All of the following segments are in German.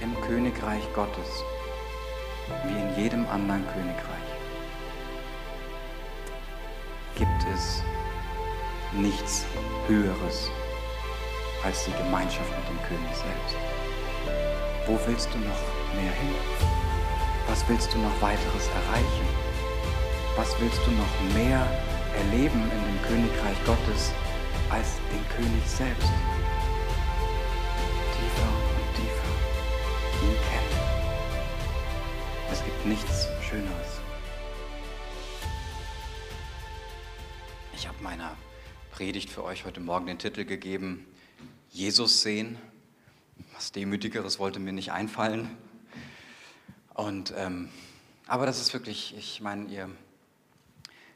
im Königreich Gottes, wie in jedem anderen Königreich, gibt es nichts Höheres als die Gemeinschaft mit dem König selbst. Wo willst du noch mehr hin? Was willst du noch weiteres erreichen? Was willst du noch mehr erleben in dem Königreich Gottes als den König selbst? Nichts Schöneres. Ich habe meiner Predigt für euch heute Morgen den Titel gegeben, Jesus sehen. Was Demütigeres wollte mir nicht einfallen. Und, ähm, aber das ist wirklich, ich meine, ihr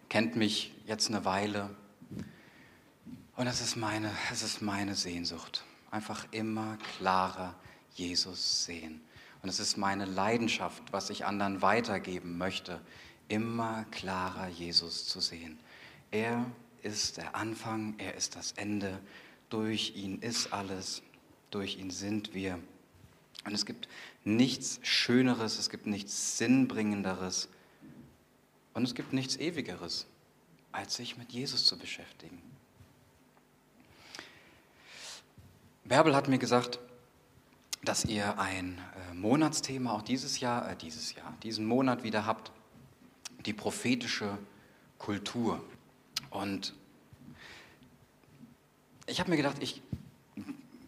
kennt mich jetzt eine Weile. Und es ist meine, es ist meine Sehnsucht. Einfach immer klarer Jesus sehen. Und es ist meine Leidenschaft, was ich anderen weitergeben möchte, immer klarer Jesus zu sehen. Er ist der Anfang, er ist das Ende. Durch ihn ist alles, durch ihn sind wir. Und es gibt nichts Schöneres, es gibt nichts Sinnbringenderes und es gibt nichts Ewigeres, als sich mit Jesus zu beschäftigen. Bärbel hat mir gesagt, dass ihr ein äh, Monatsthema auch dieses Jahr, äh, dieses Jahr, diesen Monat wieder habt, die prophetische Kultur. Und ich habe mir gedacht, ich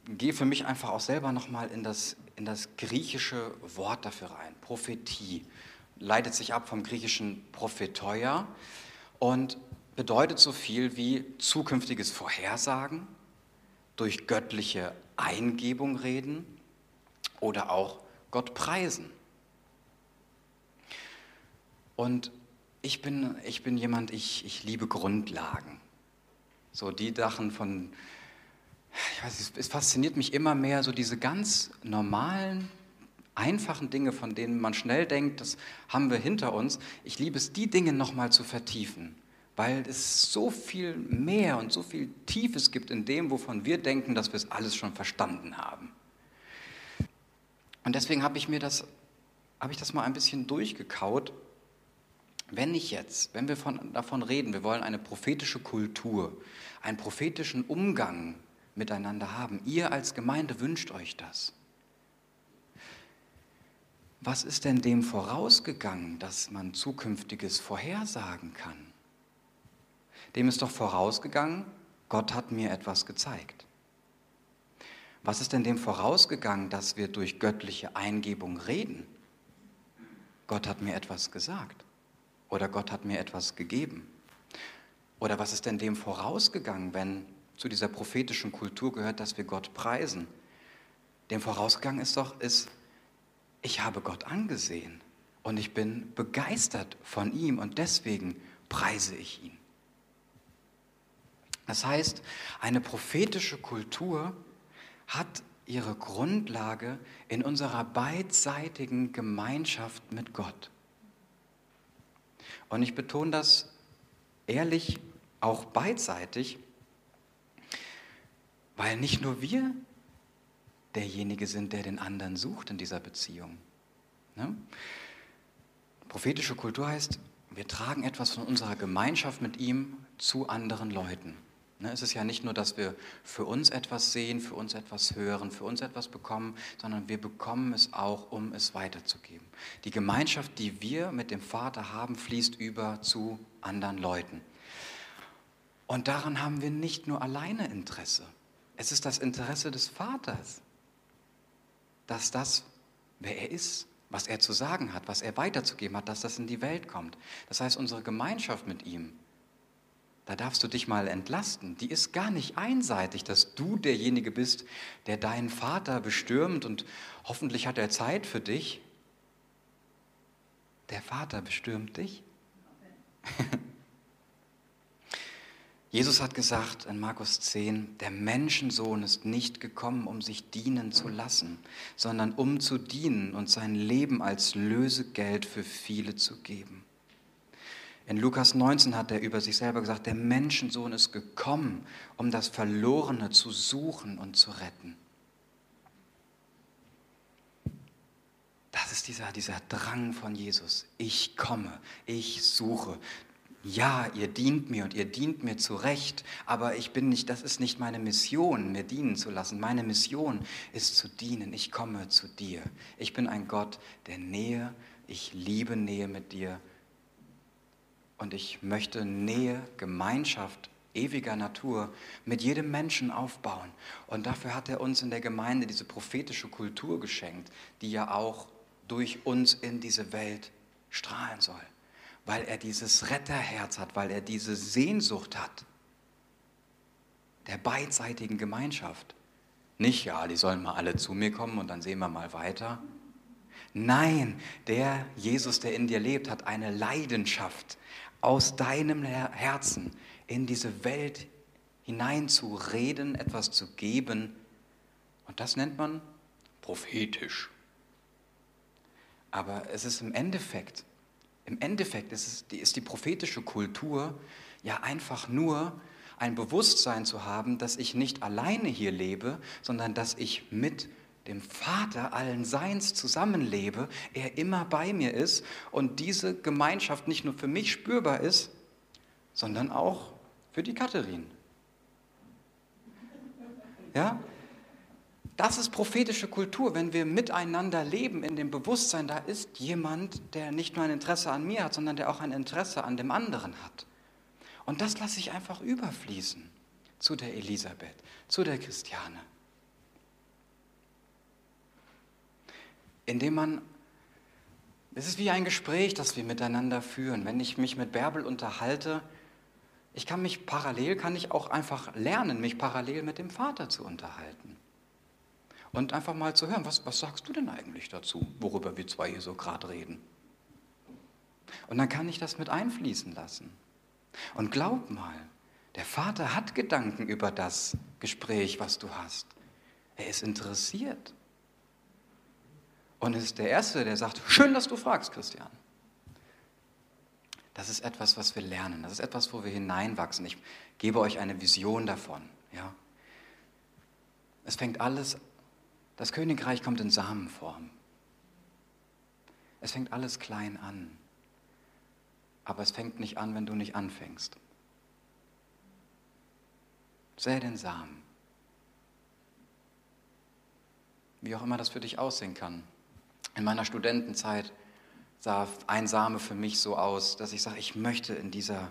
gehe für mich einfach auch selber nochmal in das, in das griechische Wort dafür rein. Prophetie leitet sich ab vom griechischen Prophetoia und bedeutet so viel wie zukünftiges Vorhersagen, durch göttliche Eingebung reden oder auch Gott preisen. Und ich bin, ich bin jemand, ich, ich liebe Grundlagen. So die Sachen von, ich weiß, es, es fasziniert mich immer mehr, so diese ganz normalen, einfachen Dinge, von denen man schnell denkt, das haben wir hinter uns. Ich liebe es, die Dinge nochmal zu vertiefen, weil es so viel mehr und so viel Tiefes gibt in dem, wovon wir denken, dass wir es alles schon verstanden haben. Und deswegen habe ich mir das, habe ich das mal ein bisschen durchgekaut wenn ich jetzt, wenn wir von, davon reden, wir wollen eine prophetische Kultur, einen prophetischen Umgang miteinander haben, ihr als Gemeinde wünscht euch das. Was ist denn dem vorausgegangen, dass man zukünftiges vorhersagen kann? Dem ist doch vorausgegangen, Gott hat mir etwas gezeigt. Was ist denn dem vorausgegangen, dass wir durch göttliche Eingebung reden? Gott hat mir etwas gesagt. Oder Gott hat mir etwas gegeben. Oder was ist denn dem vorausgegangen, wenn zu dieser prophetischen Kultur gehört, dass wir Gott preisen? Dem vorausgegangen ist doch, ist, ich habe Gott angesehen und ich bin begeistert von ihm und deswegen preise ich ihn. Das heißt, eine prophetische Kultur hat ihre Grundlage in unserer beidseitigen Gemeinschaft mit Gott. Und ich betone das ehrlich, auch beidseitig, weil nicht nur wir derjenige sind, der den anderen sucht in dieser Beziehung. Ne? Prophetische Kultur heißt, wir tragen etwas von unserer Gemeinschaft mit ihm zu anderen Leuten. Ne, es ist ja nicht nur, dass wir für uns etwas sehen, für uns etwas hören, für uns etwas bekommen, sondern wir bekommen es auch, um es weiterzugeben. Die Gemeinschaft, die wir mit dem Vater haben, fließt über zu anderen Leuten. Und daran haben wir nicht nur alleine Interesse. Es ist das Interesse des Vaters, dass das, wer er ist, was er zu sagen hat, was er weiterzugeben hat, dass das in die Welt kommt. Das heißt, unsere Gemeinschaft mit ihm da darfst du dich mal entlasten. Die ist gar nicht einseitig, dass du derjenige bist, der deinen Vater bestürmt und hoffentlich hat er Zeit für dich. Der Vater bestürmt dich. Jesus hat gesagt in Markus 10, der Menschensohn ist nicht gekommen, um sich dienen zu lassen, sondern um zu dienen und sein Leben als Lösegeld für viele zu geben. In Lukas 19 hat er über sich selber gesagt, der Menschensohn ist gekommen, um das Verlorene zu suchen und zu retten. ist dieser, dieser Drang von Jesus. Ich komme, ich suche. Ja, ihr dient mir und ihr dient mir zu Recht, aber ich bin nicht, das ist nicht meine Mission, mir dienen zu lassen. Meine Mission ist zu dienen. Ich komme zu dir. Ich bin ein Gott der Nähe. Ich liebe Nähe mit dir. Und ich möchte Nähe, Gemeinschaft ewiger Natur mit jedem Menschen aufbauen. Und dafür hat er uns in der Gemeinde diese prophetische Kultur geschenkt, die ja auch durch uns in diese Welt strahlen soll weil er dieses Retterherz hat, weil er diese Sehnsucht hat der beidseitigen Gemeinschaft. Nicht, ja, die sollen mal alle zu mir kommen und dann sehen wir mal weiter. Nein, der Jesus, der in dir lebt, hat eine Leidenschaft aus deinem Herzen in diese Welt hineinzureden, etwas zu geben. Und das nennt man prophetisch. Aber es ist im Endeffekt im Endeffekt ist, es, ist die prophetische Kultur ja einfach nur ein Bewusstsein zu haben, dass ich nicht alleine hier lebe, sondern dass ich mit dem Vater allen Seins zusammenlebe, er immer bei mir ist und diese Gemeinschaft nicht nur für mich spürbar ist, sondern auch für die Katharin. Ja? Das ist prophetische Kultur, wenn wir miteinander leben in dem Bewusstsein, da ist jemand, der nicht nur ein Interesse an mir hat, sondern der auch ein Interesse an dem anderen hat. Und das lasse ich einfach überfließen zu der Elisabeth, zu der Christiane. Indem man, es ist wie ein Gespräch, das wir miteinander führen. Wenn ich mich mit Bärbel unterhalte, ich kann mich parallel, kann ich auch einfach lernen, mich parallel mit dem Vater zu unterhalten. Und einfach mal zu hören, was, was sagst du denn eigentlich dazu, worüber wir zwei hier so gerade reden? Und dann kann ich das mit einfließen lassen. Und glaub mal, der Vater hat Gedanken über das Gespräch, was du hast. Er ist interessiert. Und ist der Erste, der sagt, schön, dass du fragst, Christian. Das ist etwas, was wir lernen. Das ist etwas, wo wir hineinwachsen. Ich gebe euch eine Vision davon. Ja? Es fängt alles das Königreich kommt in Samenform. Es fängt alles klein an. Aber es fängt nicht an, wenn du nicht anfängst. Säe den Samen. Wie auch immer das für dich aussehen kann. In meiner Studentenzeit sah ein Same für mich so aus, dass ich sage, ich möchte in dieser,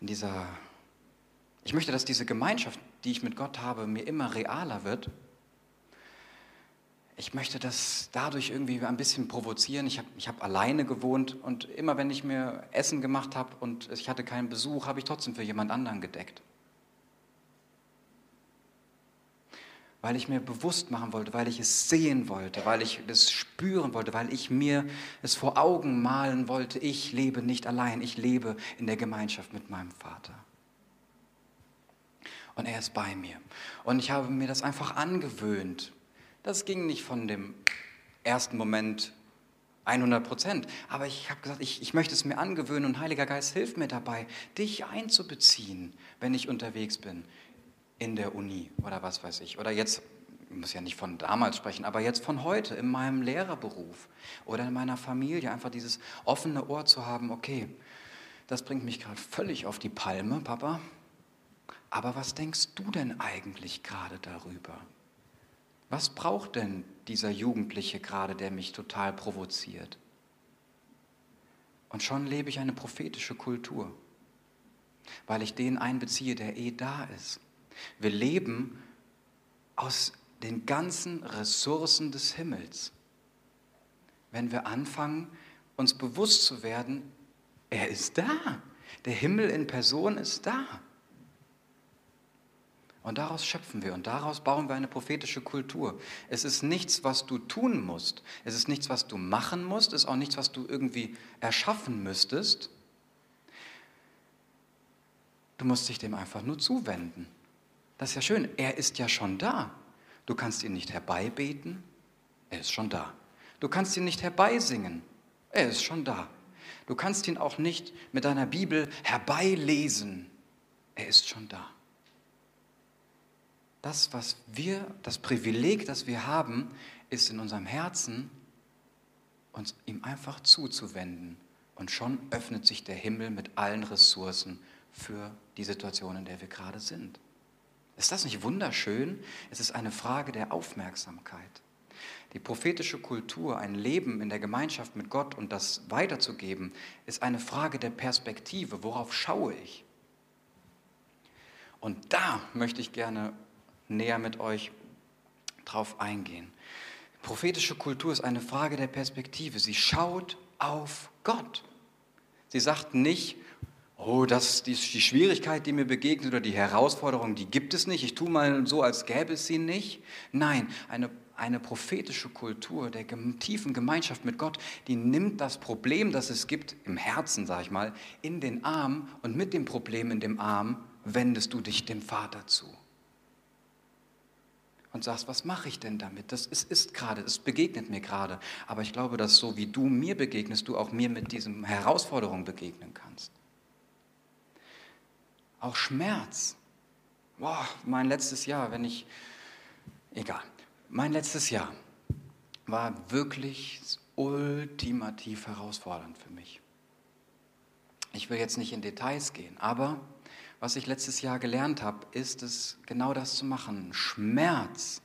in dieser, ich möchte, dass diese Gemeinschaft, die ich mit Gott habe, mir immer realer wird ich möchte das dadurch irgendwie ein bisschen provozieren. Ich habe ich hab alleine gewohnt und immer wenn ich mir Essen gemacht habe und ich hatte keinen Besuch, habe ich trotzdem für jemand anderen gedeckt. Weil ich mir bewusst machen wollte, weil ich es sehen wollte, weil ich es spüren wollte, weil ich mir es vor Augen malen wollte, ich lebe nicht allein, ich lebe in der Gemeinschaft mit meinem Vater. Und er ist bei mir. Und ich habe mir das einfach angewöhnt, das ging nicht von dem ersten Moment 100 Prozent. Aber ich habe gesagt, ich, ich möchte es mir angewöhnen und Heiliger Geist hilft mir dabei, dich einzubeziehen, wenn ich unterwegs bin in der Uni oder was weiß ich. Oder jetzt, ich muss ja nicht von damals sprechen, aber jetzt von heute in meinem Lehrerberuf oder in meiner Familie. Einfach dieses offene Ohr zu haben, okay, das bringt mich gerade völlig auf die Palme, Papa. Aber was denkst du denn eigentlich gerade darüber? Was braucht denn dieser Jugendliche gerade, der mich total provoziert? Und schon lebe ich eine prophetische Kultur, weil ich den einbeziehe, der eh da ist. Wir leben aus den ganzen Ressourcen des Himmels. Wenn wir anfangen, uns bewusst zu werden, er ist da. Der Himmel in Person ist da. Und daraus schöpfen wir und daraus bauen wir eine prophetische Kultur. Es ist nichts, was du tun musst. Es ist nichts, was du machen musst. Es ist auch nichts, was du irgendwie erschaffen müsstest. Du musst dich dem einfach nur zuwenden. Das ist ja schön. Er ist ja schon da. Du kannst ihn nicht herbeibeten. Er ist schon da. Du kannst ihn nicht herbeisingen. Er ist schon da. Du kannst ihn auch nicht mit deiner Bibel herbeilesen. Er ist schon da das, was wir, das Privileg, das wir haben, ist in unserem Herzen uns ihm einfach zuzuwenden. Und schon öffnet sich der Himmel mit allen Ressourcen für die Situation, in der wir gerade sind. Ist das nicht wunderschön? Es ist eine Frage der Aufmerksamkeit. Die prophetische Kultur, ein Leben in der Gemeinschaft mit Gott und das weiterzugeben, ist eine Frage der Perspektive. Worauf schaue ich? Und da möchte ich gerne näher mit euch drauf eingehen. Prophetische Kultur ist eine Frage der Perspektive. Sie schaut auf Gott. Sie sagt nicht, oh, das die, die Schwierigkeit, die mir begegnet oder die Herausforderung, die gibt es nicht. Ich tue mal so, als gäbe es sie nicht. Nein, eine, eine prophetische Kultur der tiefen Gemeinschaft mit Gott, die nimmt das Problem, das es gibt, im Herzen, sage ich mal, in den Arm und mit dem Problem in dem Arm wendest du dich dem Vater zu und sagst, was mache ich denn damit? Das ist, ist gerade, es begegnet mir gerade. Aber ich glaube, dass so wie du mir begegnest, du auch mir mit diesen Herausforderungen begegnen kannst. Auch Schmerz. Boah, mein letztes Jahr, wenn ich, egal, mein letztes Jahr war wirklich ultimativ herausfordernd für mich. Ich will jetzt nicht in Details gehen, aber was ich letztes Jahr gelernt habe, ist es, genau das zu machen. Schmerz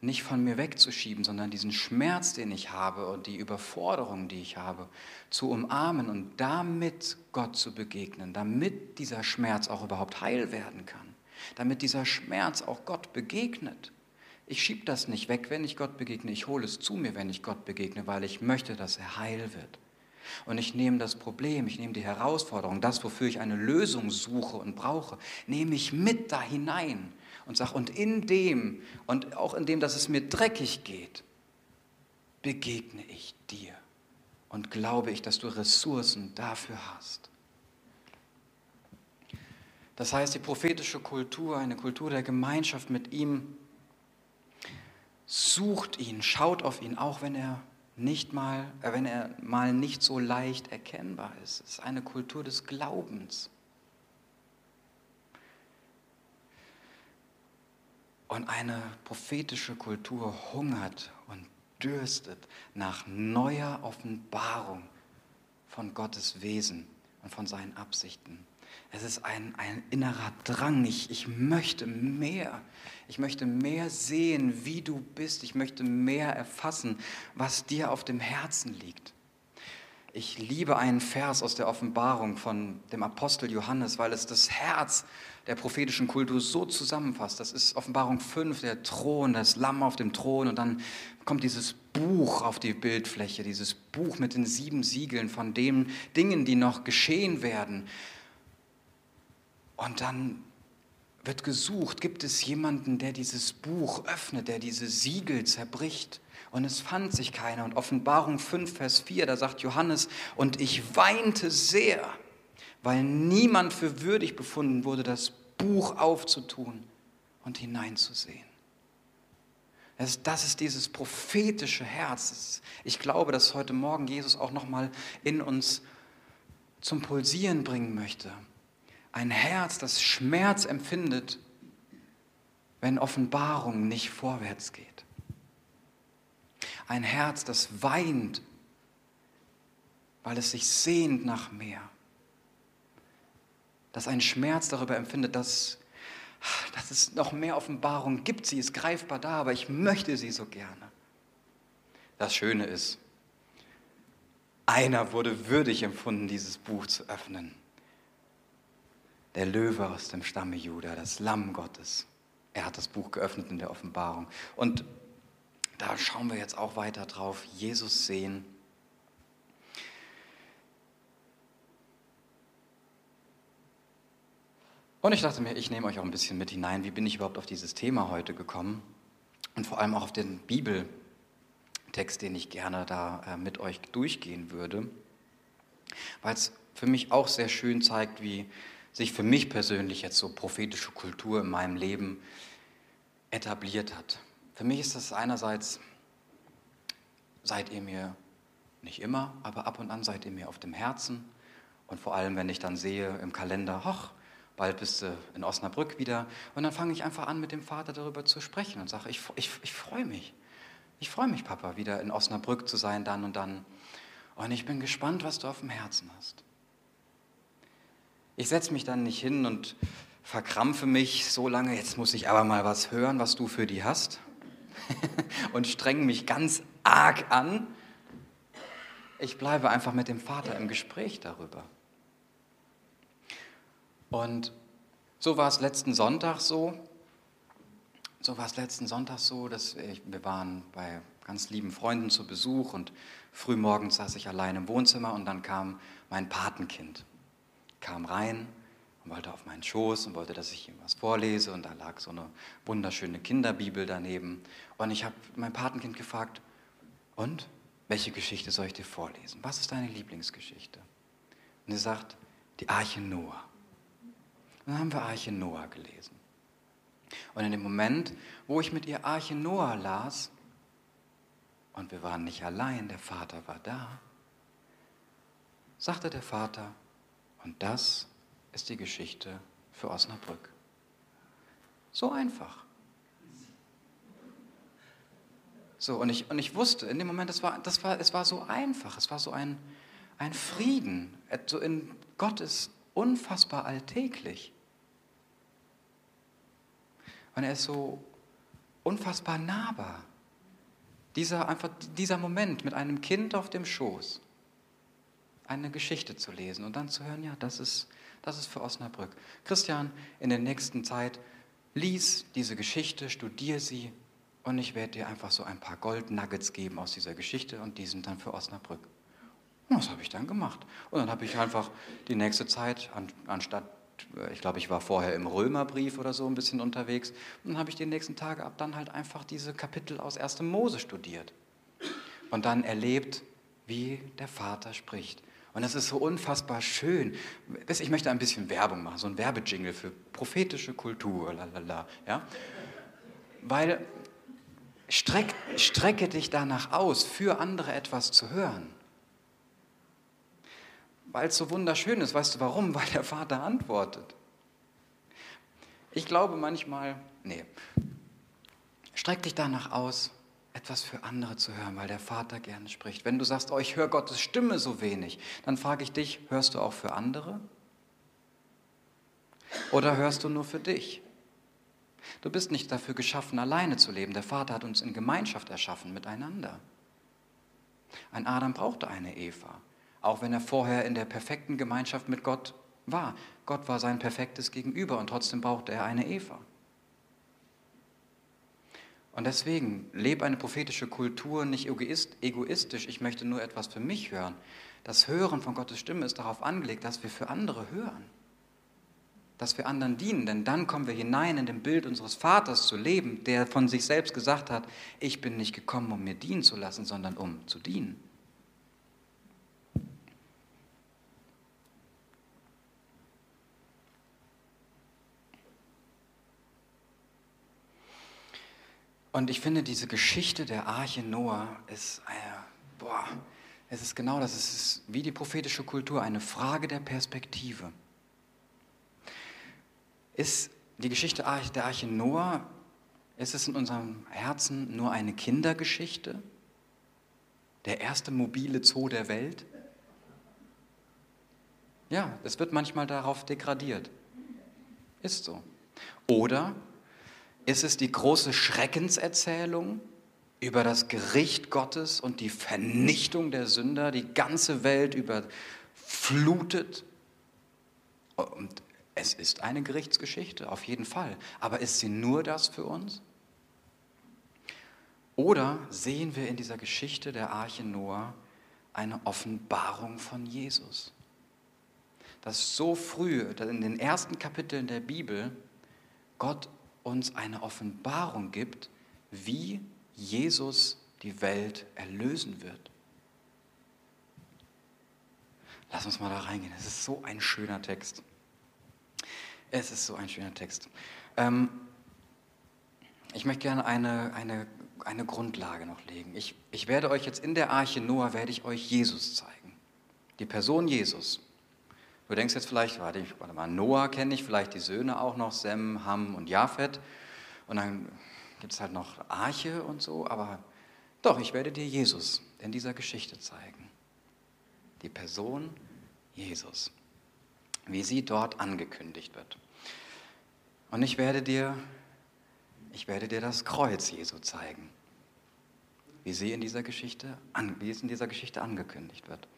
nicht von mir wegzuschieben, sondern diesen Schmerz, den ich habe und die Überforderung, die ich habe, zu umarmen und damit Gott zu begegnen, damit dieser Schmerz auch überhaupt heil werden kann, damit dieser Schmerz auch Gott begegnet. Ich schiebe das nicht weg, wenn ich Gott begegne, ich hole es zu mir, wenn ich Gott begegne, weil ich möchte, dass er heil wird. Und ich nehme das Problem, ich nehme die Herausforderung, das, wofür ich eine Lösung suche und brauche, nehme ich mit da hinein und sage, und in dem und auch in dem, dass es mir dreckig geht, begegne ich dir und glaube ich, dass du Ressourcen dafür hast. Das heißt, die prophetische Kultur, eine Kultur der Gemeinschaft mit ihm, sucht ihn, schaut auf ihn, auch wenn er nicht mal, äh, wenn er mal nicht so leicht erkennbar ist. Es ist eine Kultur des Glaubens. Und eine prophetische Kultur hungert und dürstet nach neuer Offenbarung von Gottes Wesen und von seinen Absichten. Es ist ein, ein innerer Drang. Ich, ich möchte mehr. Ich möchte mehr sehen, wie du bist. Ich möchte mehr erfassen, was dir auf dem Herzen liegt. Ich liebe einen Vers aus der Offenbarung von dem Apostel Johannes, weil es das Herz der prophetischen Kultur so zusammenfasst. Das ist Offenbarung 5, der Thron, das Lamm auf dem Thron und dann kommt dieses Buch auf die Bildfläche, dieses Buch mit den sieben Siegeln von den Dingen, die noch geschehen werden. Und dann wird gesucht, gibt es jemanden, der dieses Buch öffnet, der diese Siegel zerbricht. Und es fand sich keiner. Und Offenbarung 5, Vers 4, da sagt Johannes, und ich weinte sehr, weil niemand für würdig befunden wurde, das Buch aufzutun und hineinzusehen. Das, das ist dieses prophetische Herz. Ich glaube, dass heute Morgen Jesus auch nochmal in uns zum Pulsieren bringen möchte. Ein Herz, das Schmerz empfindet, wenn Offenbarung nicht vorwärts geht. Ein Herz, das weint, weil es sich sehnt nach mehr. Das einen Schmerz darüber empfindet, dass, dass es noch mehr Offenbarung gibt. Sie ist greifbar da, aber ich möchte sie so gerne. Das Schöne ist, einer wurde würdig empfunden, dieses Buch zu öffnen der Löwe aus dem Stamme Juda, das Lamm Gottes. Er hat das Buch geöffnet in der Offenbarung. Und da schauen wir jetzt auch weiter drauf, Jesus sehen. Und ich dachte mir, ich nehme euch auch ein bisschen mit hinein, wie bin ich überhaupt auf dieses Thema heute gekommen und vor allem auch auf den Bibeltext, den ich gerne da äh, mit euch durchgehen würde, weil es für mich auch sehr schön zeigt, wie sich für mich persönlich jetzt so prophetische Kultur in meinem Leben etabliert hat. Für mich ist das einerseits, seid ihr mir nicht immer, aber ab und an seid ihr mir auf dem Herzen. Und vor allem, wenn ich dann sehe im Kalender, hoch, bald bist du in Osnabrück wieder. Und dann fange ich einfach an, mit dem Vater darüber zu sprechen und sage, ich, ich, ich freue mich. Ich freue mich, Papa, wieder in Osnabrück zu sein, dann und dann. Und ich bin gespannt, was du auf dem Herzen hast. Ich setze mich dann nicht hin und verkrampfe mich so lange, jetzt muss ich aber mal was hören, was du für die hast. und strenge mich ganz arg an. Ich bleibe einfach mit dem Vater im Gespräch darüber. Und so war es letzten Sonntag so. So war es letzten Sonntag so, dass ich, wir waren bei ganz lieben Freunden zu Besuch und frühmorgens saß ich allein im Wohnzimmer und dann kam mein Patenkind, kam rein und wollte auf meinen Schoß und wollte, dass ich ihm was vorlese und da lag so eine wunderschöne Kinderbibel daneben und ich habe mein Patenkind gefragt, und welche Geschichte soll ich dir vorlesen? Was ist deine Lieblingsgeschichte? Und er sagt, die Arche Noah. Dann haben wir Arche Noah gelesen. Und in dem Moment, wo ich mit ihr Arche Noah las, und wir waren nicht allein, der Vater war da, sagte der Vater, und das ist die Geschichte für Osnabrück. So einfach. So, und ich, und ich wusste in dem Moment, das war, das war, es war so einfach, es war so ein, ein Frieden. So in Gott ist unfassbar alltäglich. Und er ist so unfassbar nahbar. Dieser, einfach, dieser Moment mit einem Kind auf dem Schoß, eine Geschichte zu lesen und dann zu hören, ja, das ist, das ist für Osnabrück. Christian, in der nächsten Zeit lies diese Geschichte, studier sie und ich werde dir einfach so ein paar Goldnuggets geben aus dieser Geschichte und die sind dann für Osnabrück. Und das habe ich dann gemacht. Und dann habe ich einfach die nächste Zeit, anstatt äh, ich glaube, ich war vorher im Römerbrief oder so ein bisschen unterwegs. Und dann habe ich die nächsten Tage ab dann halt einfach diese Kapitel aus 1. Mose studiert. Und dann erlebt, wie der Vater spricht. Und das ist so unfassbar schön. Ich möchte ein bisschen Werbung machen, so ein Werbejingle für prophetische Kultur, lalala, ja? Weil streck, strecke dich danach aus, für andere etwas zu hören weil es so wunderschön ist. Weißt du warum? Weil der Vater antwortet. Ich glaube manchmal, nee, streck dich danach aus, etwas für andere zu hören, weil der Vater gerne spricht. Wenn du sagst, oh, ich höre Gottes Stimme so wenig, dann frage ich dich, hörst du auch für andere? Oder hörst du nur für dich? Du bist nicht dafür geschaffen, alleine zu leben. Der Vater hat uns in Gemeinschaft erschaffen, miteinander. Ein Adam brauchte eine Eva auch wenn er vorher in der perfekten Gemeinschaft mit Gott war. Gott war sein perfektes Gegenüber und trotzdem brauchte er eine Eva. Und deswegen lebe eine prophetische Kultur nicht egoistisch, ich möchte nur etwas für mich hören. Das Hören von Gottes Stimme ist darauf angelegt, dass wir für andere hören, dass wir anderen dienen, denn dann kommen wir hinein in dem Bild unseres Vaters zu leben, der von sich selbst gesagt hat, ich bin nicht gekommen, um mir dienen zu lassen, sondern um zu dienen. Und ich finde, diese Geschichte der Arche Noah ist, äh, boah, es ist genau das, es ist wie die prophetische Kultur, eine Frage der Perspektive. Ist die Geschichte der Arche Noah, ist es in unserem Herzen nur eine Kindergeschichte? Der erste mobile Zoo der Welt? Ja, es wird manchmal darauf degradiert. Ist so. Oder ist es die große Schreckenserzählung über das Gericht Gottes und die Vernichtung der Sünder, die ganze Welt überflutet? Und es ist eine Gerichtsgeschichte, auf jeden Fall. Aber ist sie nur das für uns? Oder sehen wir in dieser Geschichte der Arche Noah eine Offenbarung von Jesus? Dass so früh, in den ersten Kapiteln der Bibel, Gott uns eine Offenbarung gibt, wie Jesus die Welt erlösen wird. Lass uns mal da reingehen. Es ist so ein schöner Text. Es ist so ein schöner Text. Ähm, ich möchte gerne eine, eine, eine Grundlage noch legen. Ich, ich werde euch jetzt in der Arche Noah, werde ich euch Jesus zeigen. Die Person Jesus. Du denkst jetzt vielleicht, warte, warte mal, Noah kenne ich, vielleicht die Söhne auch noch, Sem, Ham und Japhet. Und dann gibt es halt noch Arche und so, aber Doch, ich werde dir Jesus in dieser Geschichte zeigen. Die Person Jesus, wie sie dort angekündigt wird. Und ich werde dir, ich werde dir das Kreuz Jesu zeigen, wie, sie in dieser Geschichte, wie es in dieser Geschichte angekündigt wird.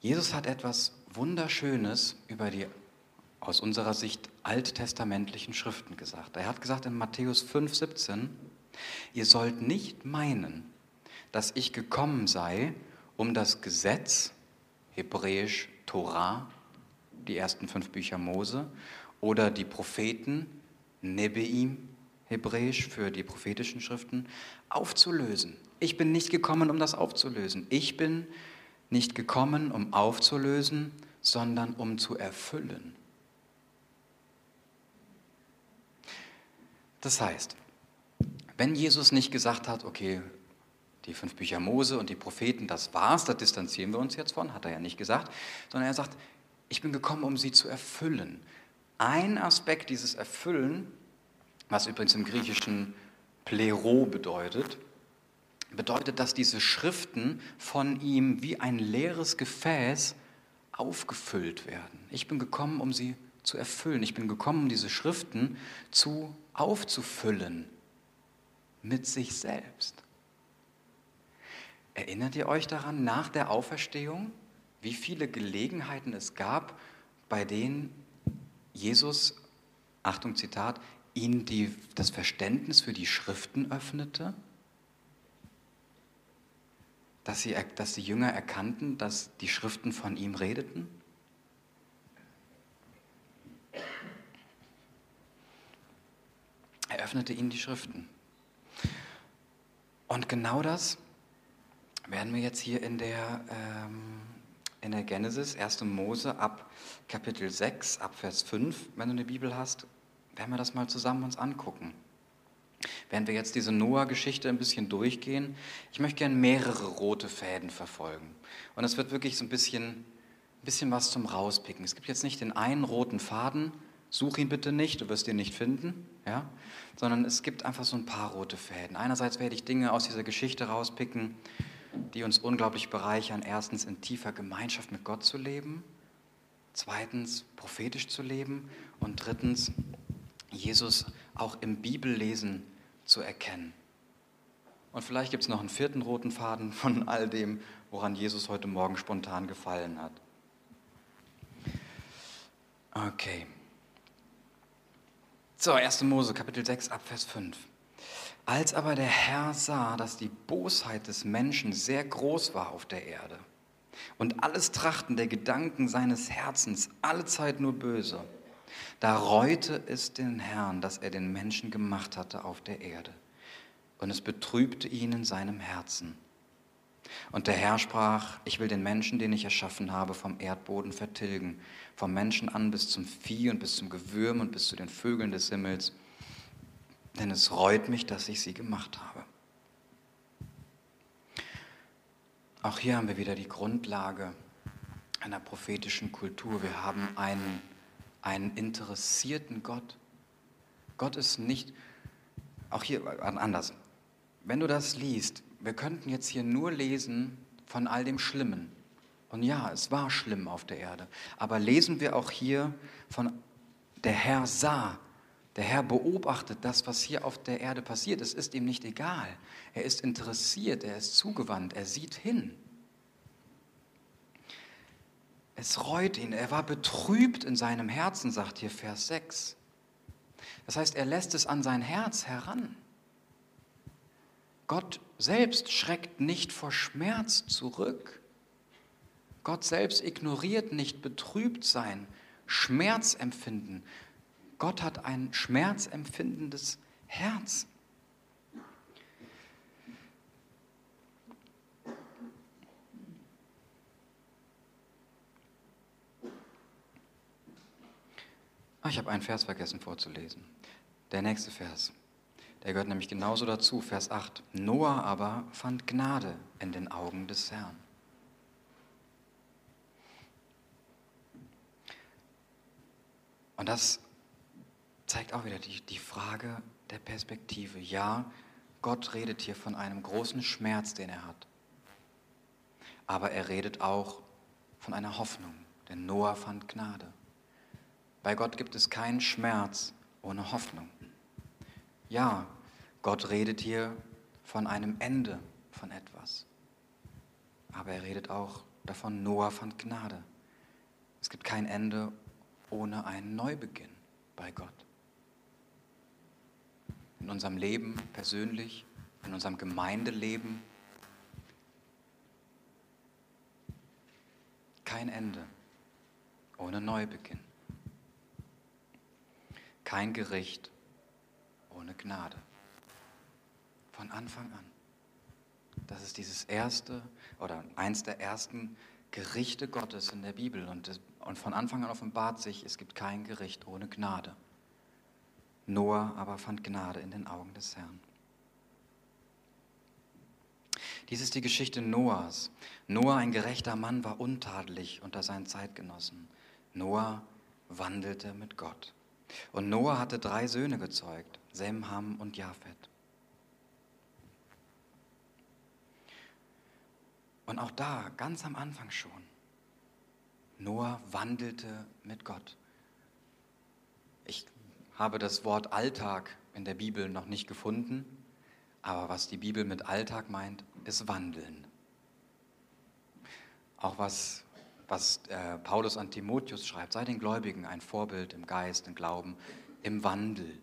Jesus hat etwas Wunderschönes über die aus unserer Sicht alttestamentlichen Schriften gesagt. Er hat gesagt in Matthäus 5, 17, ihr sollt nicht meinen, dass ich gekommen sei, um das Gesetz, hebräisch Torah, die ersten fünf Bücher Mose, oder die Propheten, Nebeim, hebräisch für die prophetischen Schriften, aufzulösen. Ich bin nicht gekommen, um das aufzulösen. Ich bin nicht gekommen, um aufzulösen, sondern um zu erfüllen. Das heißt, wenn Jesus nicht gesagt hat, okay, die fünf Bücher Mose und die Propheten, das war's, da distanzieren wir uns jetzt von, hat er ja nicht gesagt, sondern er sagt, ich bin gekommen, um sie zu erfüllen. Ein Aspekt dieses Erfüllen, was übrigens im Griechischen Plero bedeutet, bedeutet, dass diese Schriften von ihm wie ein leeres Gefäß aufgefüllt werden. Ich bin gekommen, um sie zu erfüllen. Ich bin gekommen, um diese Schriften zu aufzufüllen mit sich selbst. Erinnert ihr euch daran, nach der Auferstehung, wie viele Gelegenheiten es gab, bei denen Jesus, Achtung Zitat, ihnen die, das Verständnis für die Schriften öffnete? Dass, sie, dass die Jünger erkannten, dass die Schriften von ihm redeten? Er öffnete ihnen die Schriften. Und genau das werden wir jetzt hier in der, ähm, in der Genesis, 1. Mose, ab Kapitel 6, ab Vers 5, wenn du eine Bibel hast, werden wir das mal zusammen uns angucken. Während wir jetzt diese Noah-Geschichte ein bisschen durchgehen, ich möchte gerne mehrere rote Fäden verfolgen. Und es wird wirklich so ein bisschen, ein bisschen was zum Rauspicken. Es gibt jetzt nicht den einen roten Faden, such ihn bitte nicht, du wirst ihn nicht finden, ja? sondern es gibt einfach so ein paar rote Fäden. Einerseits werde ich Dinge aus dieser Geschichte rauspicken, die uns unglaublich bereichern. Erstens in tiefer Gemeinschaft mit Gott zu leben, zweitens prophetisch zu leben und drittens Jesus auch im Bibellesen zu erkennen. Und vielleicht gibt es noch einen vierten roten Faden von all dem, woran Jesus heute Morgen spontan gefallen hat. Okay. So, 1. Mose, Kapitel 6, Abvers 5. Als aber der Herr sah, dass die Bosheit des Menschen sehr groß war auf der Erde und alles Trachten der Gedanken seines Herzens allezeit nur böse, da reute es den Herrn, dass er den Menschen gemacht hatte auf der Erde. Und es betrübte ihn in seinem Herzen. Und der Herr sprach, ich will den Menschen, den ich erschaffen habe, vom Erdboden vertilgen, vom Menschen an bis zum Vieh und bis zum Gewürm und bis zu den Vögeln des Himmels, denn es reut mich, dass ich sie gemacht habe. Auch hier haben wir wieder die Grundlage einer prophetischen Kultur. Wir haben einen einen interessierten Gott. Gott ist nicht, auch hier anders. Wenn du das liest, wir könnten jetzt hier nur lesen von all dem Schlimmen. Und ja, es war schlimm auf der Erde. Aber lesen wir auch hier von der Herr sah, der Herr beobachtet das, was hier auf der Erde passiert. Es ist ihm nicht egal. Er ist interessiert, er ist zugewandt, er sieht hin. Es reut ihn, er war betrübt in seinem Herzen, sagt hier Vers 6. Das heißt, er lässt es an sein Herz heran. Gott selbst schreckt nicht vor Schmerz zurück. Gott selbst ignoriert nicht betrübt sein, Schmerzempfinden. Gott hat ein schmerzempfindendes Herz. Ich habe einen Vers vergessen vorzulesen. Der nächste Vers. Der gehört nämlich genauso dazu, Vers 8. Noah aber fand Gnade in den Augen des Herrn. Und das zeigt auch wieder die, die Frage der Perspektive. Ja, Gott redet hier von einem großen Schmerz, den er hat. Aber er redet auch von einer Hoffnung, denn Noah fand Gnade. Bei Gott gibt es keinen Schmerz ohne Hoffnung. Ja, Gott redet hier von einem Ende von etwas. Aber er redet auch davon, Noah fand Gnade. Es gibt kein Ende ohne einen Neubeginn bei Gott. In unserem Leben persönlich, in unserem Gemeindeleben. Kein Ende ohne Neubeginn. Kein Gericht ohne Gnade. Von Anfang an. Das ist dieses erste oder eins der ersten Gerichte Gottes in der Bibel. Und, und von Anfang an offenbart sich, es gibt kein Gericht ohne Gnade. Noah aber fand Gnade in den Augen des Herrn. Dies ist die Geschichte Noahs. Noah, ein gerechter Mann, war untadelig unter seinen Zeitgenossen. Noah wandelte mit Gott. Und Noah hatte drei Söhne gezeugt, Sem, Ham und Japhet. Und auch da, ganz am Anfang schon, Noah wandelte mit Gott. Ich habe das Wort Alltag in der Bibel noch nicht gefunden, aber was die Bibel mit Alltag meint, ist Wandeln. Auch was, was äh, Paulus an Timotheus schreibt, sei den Gläubigen ein Vorbild im Geist, im Glauben, im Wandel.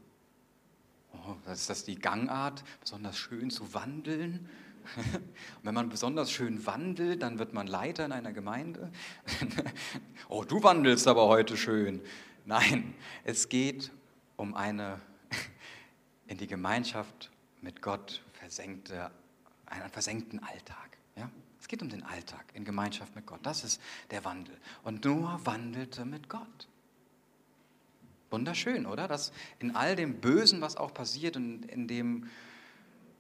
Oh, ist das die Gangart, besonders schön zu wandeln? Und wenn man besonders schön wandelt, dann wird man Leiter in einer Gemeinde. oh, du wandelst aber heute schön. Nein, es geht um eine in die Gemeinschaft mit Gott versenkte, einen versenkten Alltag. Ja? Es geht um den Alltag in Gemeinschaft mit Gott. Das ist der Wandel. Und Noah wandelte mit Gott. Wunderschön, oder? Dass in all dem Bösen, was auch passiert und in dem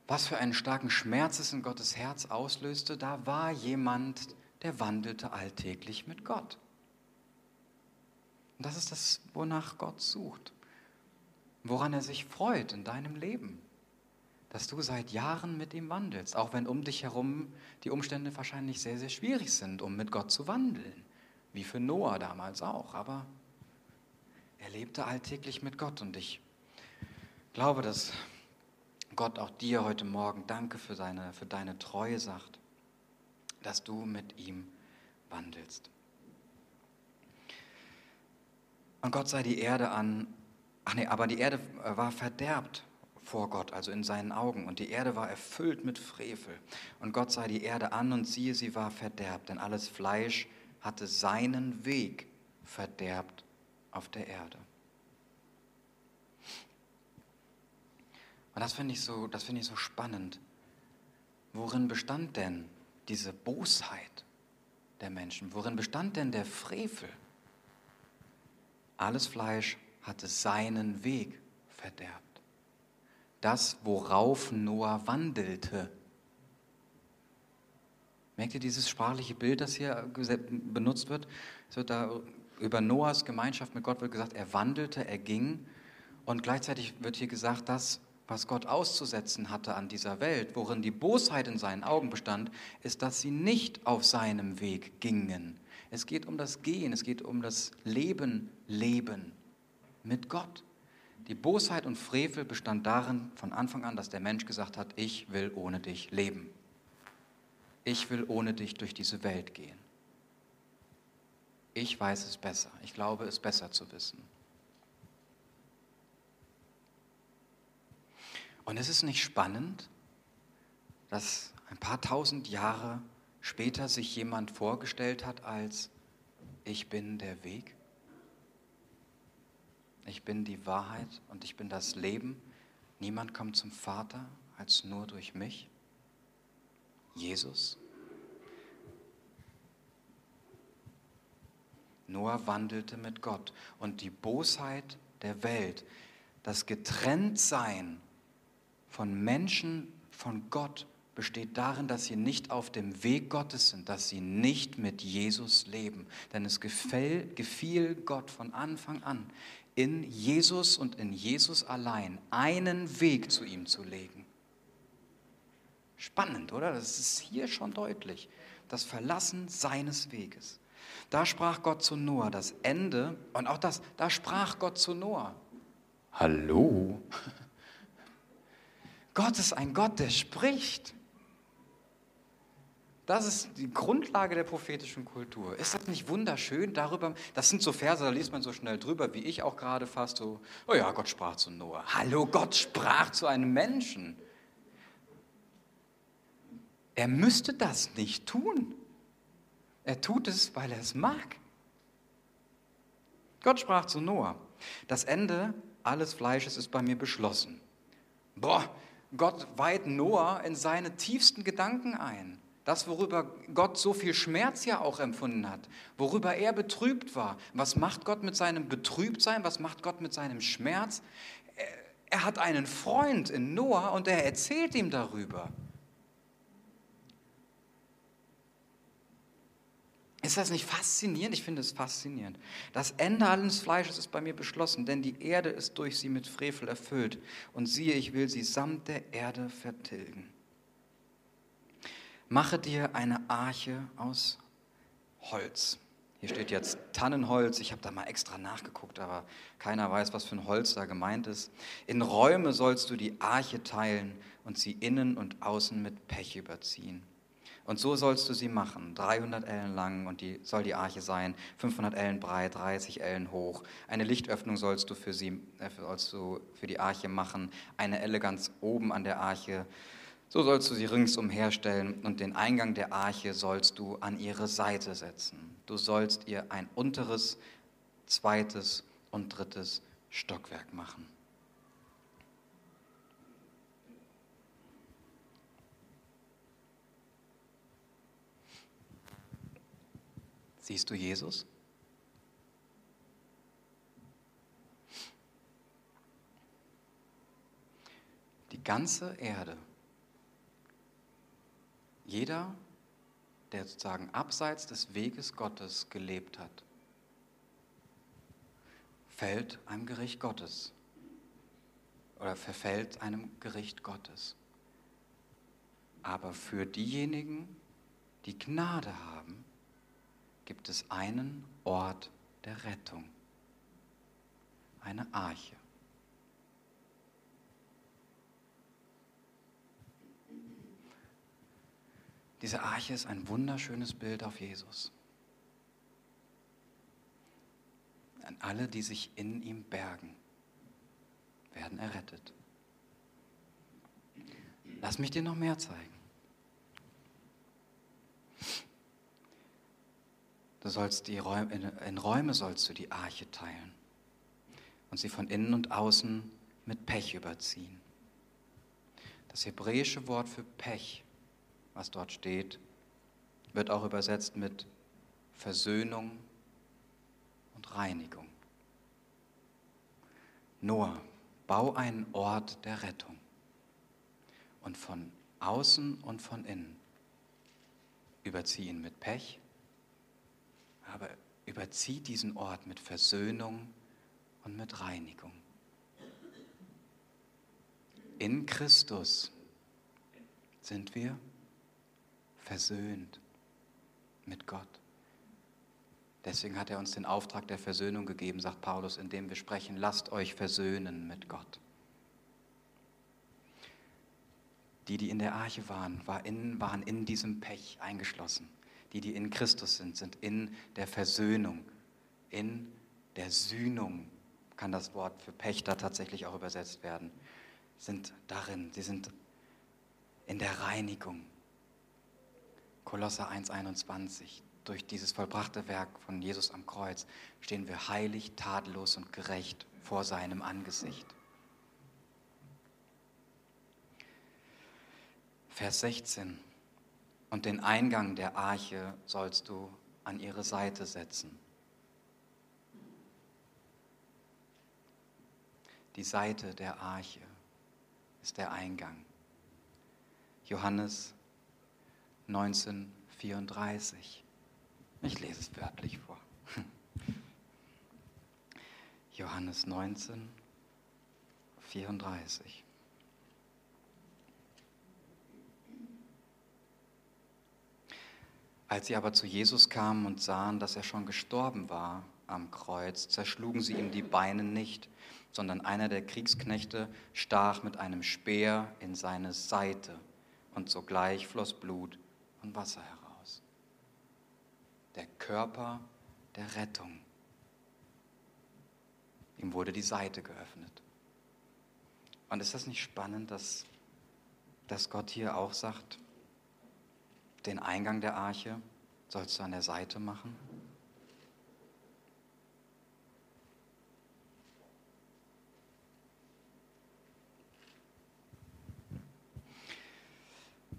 was für einen starken Schmerz es in Gottes Herz auslöste, da war jemand, der wandelte alltäglich mit Gott. Und das ist das, wonach Gott sucht, woran er sich freut in deinem Leben, dass du seit Jahren mit ihm wandelst, auch wenn um dich herum die Umstände wahrscheinlich sehr, sehr schwierig sind, um mit Gott zu wandeln, wie für Noah damals auch, aber er lebte alltäglich mit Gott und ich glaube, dass Gott auch dir heute Morgen danke für deine, für deine Treue sagt, dass du mit ihm wandelst. Und Gott sei die Erde an, ach nee, aber die Erde war verderbt vor Gott, also in seinen Augen. Und die Erde war erfüllt mit Frevel. Und Gott sei die Erde an und siehe, sie war verderbt, denn alles Fleisch hatte seinen Weg verderbt auf der Erde. Und das finde ich, so, find ich so spannend. Worin bestand denn diese Bosheit der Menschen? Worin bestand denn der Frevel? Alles Fleisch hatte seinen Weg verderbt. Das, worauf Noah wandelte. Merkt ihr dieses sprachliche Bild, das hier benutzt wird? Wird da über Noahs Gemeinschaft mit Gott wird gesagt, er wandelte, er ging. Und gleichzeitig wird hier gesagt, das, was Gott auszusetzen hatte an dieser Welt, worin die Bosheit in seinen Augen bestand, ist, dass sie nicht auf seinem Weg gingen. Es geht um das Gehen, es geht um das Leben, Leben mit Gott. Die Bosheit und Frevel bestand darin von Anfang an, dass der Mensch gesagt hat, ich will ohne dich leben. Ich will ohne dich durch diese Welt gehen. Ich weiß es besser. Ich glaube es besser zu wissen. Und ist es nicht spannend, dass ein paar tausend Jahre später sich jemand vorgestellt hat als ich bin der Weg, ich bin die Wahrheit und ich bin das Leben. Niemand kommt zum Vater als nur durch mich. Jesus. Noah wandelte mit Gott und die Bosheit der Welt, das Getrenntsein von Menschen, von Gott besteht darin, dass sie nicht auf dem Weg Gottes sind, dass sie nicht mit Jesus leben. Denn es gefiel, Gott von Anfang an, in Jesus und in Jesus allein einen Weg zu ihm zu legen. Spannend, oder? Das ist hier schon deutlich. Das Verlassen seines Weges. Da sprach Gott zu Noah das Ende und auch das, da sprach Gott zu Noah. Hallo? Gott ist ein Gott, der spricht. Das ist die Grundlage der prophetischen Kultur. Ist das nicht wunderschön darüber? Das sind so Verse, da liest man so schnell drüber, wie ich auch gerade fast so. Oh ja, Gott sprach zu Noah. Hallo, Gott sprach zu einem Menschen. Er müsste das nicht tun. Er tut es, weil er es mag. Gott sprach zu Noah. Das Ende alles Fleisches ist bei mir beschlossen. Boah, Gott weiht Noah in seine tiefsten Gedanken ein. Das, worüber Gott so viel Schmerz ja auch empfunden hat, worüber er betrübt war. Was macht Gott mit seinem Betrübtsein? Was macht Gott mit seinem Schmerz? Er hat einen Freund in Noah und er erzählt ihm darüber. Ist das nicht faszinierend? Ich finde es faszinierend. Das Ende alles Fleisches ist bei mir beschlossen, denn die Erde ist durch sie mit Frevel erfüllt. Und siehe, ich will sie samt der Erde vertilgen. Mache dir eine Arche aus Holz. Hier steht jetzt Tannenholz. Ich habe da mal extra nachgeguckt, aber keiner weiß, was für ein Holz da gemeint ist. In Räume sollst du die Arche teilen und sie innen und außen mit Pech überziehen. Und so sollst du sie machen, 300 Ellen lang und die soll die Arche sein, 500 Ellen breit, 30 Ellen hoch. Eine Lichtöffnung sollst du für sie, äh, sollst du für die Arche machen, eine Elle ganz oben an der Arche. So sollst du sie ringsum herstellen und den Eingang der Arche sollst du an ihre Seite setzen. Du sollst ihr ein unteres, zweites und drittes Stockwerk machen. Siehst du Jesus? Die ganze Erde, jeder, der sozusagen abseits des Weges Gottes gelebt hat, fällt einem Gericht Gottes oder verfällt einem Gericht Gottes. Aber für diejenigen, die Gnade haben, gibt es einen Ort der Rettung, eine Arche. Diese Arche ist ein wunderschönes Bild auf Jesus. An alle, die sich in ihm bergen, werden errettet. Lass mich dir noch mehr zeigen. Du sollst die Räume, in Räume sollst du die Arche teilen und sie von innen und außen mit Pech überziehen. Das hebräische Wort für Pech, was dort steht, wird auch übersetzt mit Versöhnung und Reinigung. Noah, bau einen Ort der Rettung und von außen und von innen überzieh ihn mit Pech aber überzieht diesen Ort mit Versöhnung und mit Reinigung. In Christus sind wir versöhnt mit Gott. Deswegen hat er uns den Auftrag der Versöhnung gegeben, sagt Paulus, indem wir sprechen, lasst euch versöhnen mit Gott. Die, die in der Arche waren, waren in diesem Pech eingeschlossen die, die in Christus sind, sind in der Versöhnung, in der Sühnung, kann das Wort für Pächter tatsächlich auch übersetzt werden, sind darin, sie sind in der Reinigung. Kolosser 1,21. Durch dieses vollbrachte Werk von Jesus am Kreuz stehen wir heilig, tadellos und gerecht vor seinem Angesicht. Vers 16 und den Eingang der Arche sollst du an ihre Seite setzen. Die Seite der Arche ist der Eingang. Johannes 1934. Ich lese es wörtlich vor. Johannes 19, 34. Als sie aber zu Jesus kamen und sahen, dass er schon gestorben war am Kreuz, zerschlugen sie ihm die Beine nicht, sondern einer der Kriegsknechte stach mit einem Speer in seine Seite und sogleich floss Blut und Wasser heraus. Der Körper der Rettung. Ihm wurde die Seite geöffnet. Und ist das nicht spannend, dass, dass Gott hier auch sagt, den Eingang der Arche sollst du an der Seite machen?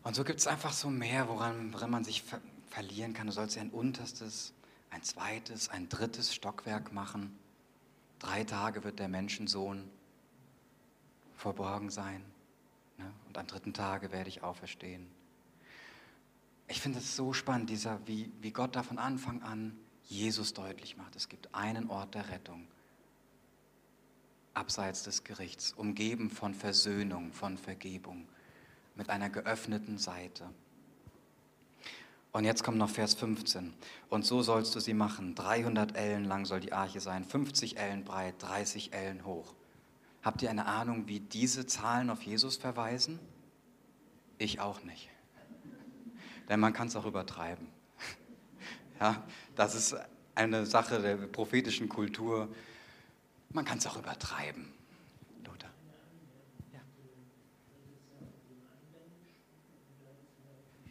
Und so gibt es einfach so mehr, woran, woran man sich ver verlieren kann. Du sollst ein unterstes, ein zweites, ein drittes Stockwerk machen. Drei Tage wird der Menschensohn verborgen sein. Ne? Und am dritten Tage werde ich auferstehen. Ich finde es so spannend, dieser, wie, wie Gott da von Anfang an Jesus deutlich macht. Es gibt einen Ort der Rettung, abseits des Gerichts, umgeben von Versöhnung, von Vergebung, mit einer geöffneten Seite. Und jetzt kommt noch Vers 15. Und so sollst du sie machen. 300 Ellen lang soll die Arche sein, 50 Ellen breit, 30 Ellen hoch. Habt ihr eine Ahnung, wie diese Zahlen auf Jesus verweisen? Ich auch nicht. Denn man kann es auch übertreiben. Ja, das ist eine Sache der prophetischen Kultur. Man kann es auch übertreiben. Luther. Ja. Sagst du das?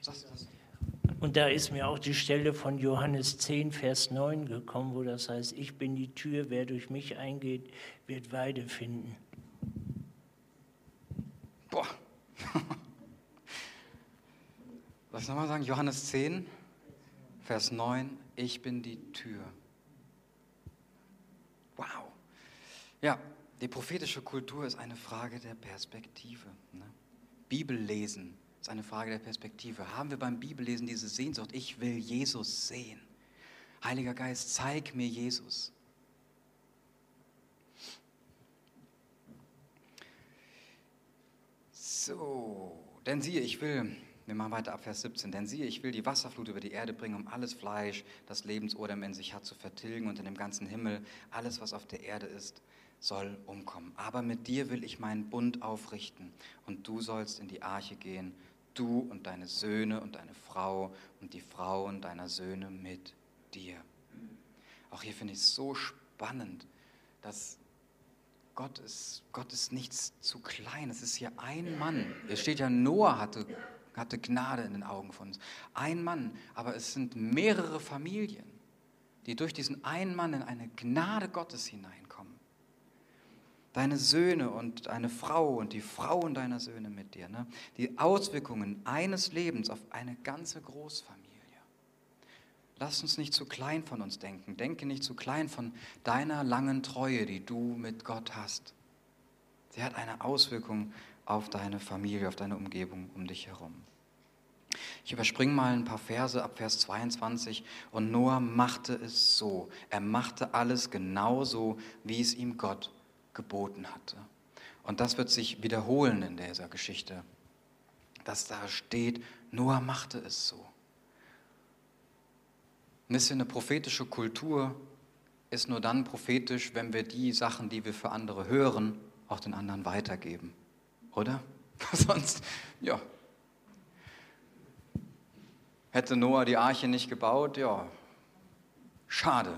Und da ist mir auch die Stelle von Johannes 10, Vers 9 gekommen, wo das heißt, ich bin die Tür, wer durch mich eingeht, wird Weide finden. Boah. Soll ich nochmal sagen? Johannes 10, Vers 9, ich bin die Tür. Wow. Ja, die prophetische Kultur ist eine Frage der Perspektive. Ne? Bibel lesen ist eine Frage der Perspektive. Haben wir beim Bibellesen diese Sehnsucht, ich will Jesus sehen. Heiliger Geist, zeig mir Jesus. So, denn siehe, ich will, wir machen weiter ab Vers 17, denn siehe, ich will die Wasserflut über die Erde bringen, um alles Fleisch, das Lebensodem in sich hat, zu vertilgen und in dem ganzen Himmel, alles, was auf der Erde ist, soll umkommen. Aber mit dir will ich meinen Bund aufrichten und du sollst in die Arche gehen du und deine Söhne und deine Frau und die Frauen deiner Söhne mit dir. Auch hier finde ich es so spannend, dass Gott ist, Gott ist nichts zu klein. Es ist hier ein Mann. Es steht ja, Noah hatte, hatte Gnade in den Augen von uns. Ein Mann, aber es sind mehrere Familien, die durch diesen einen Mann in eine Gnade Gottes hineinkommen deine Söhne und eine Frau und die Frauen deiner Söhne mit dir. Ne? Die Auswirkungen eines Lebens auf eine ganze Großfamilie. Lass uns nicht zu klein von uns denken. Denke nicht zu klein von deiner langen Treue, die du mit Gott hast. Sie hat eine Auswirkung auf deine Familie, auf deine Umgebung um dich herum. Ich überspringe mal ein paar Verse ab Vers 22. Und Noah machte es so. Er machte alles genauso, wie es ihm Gott geboten hatte. Und das wird sich wiederholen in dieser Geschichte, dass da steht, Noah machte es so. Ein bisschen eine prophetische Kultur ist nur dann prophetisch, wenn wir die Sachen, die wir für andere hören, auch den anderen weitergeben. Oder? Sonst, ja. Hätte Noah die Arche nicht gebaut, ja, schade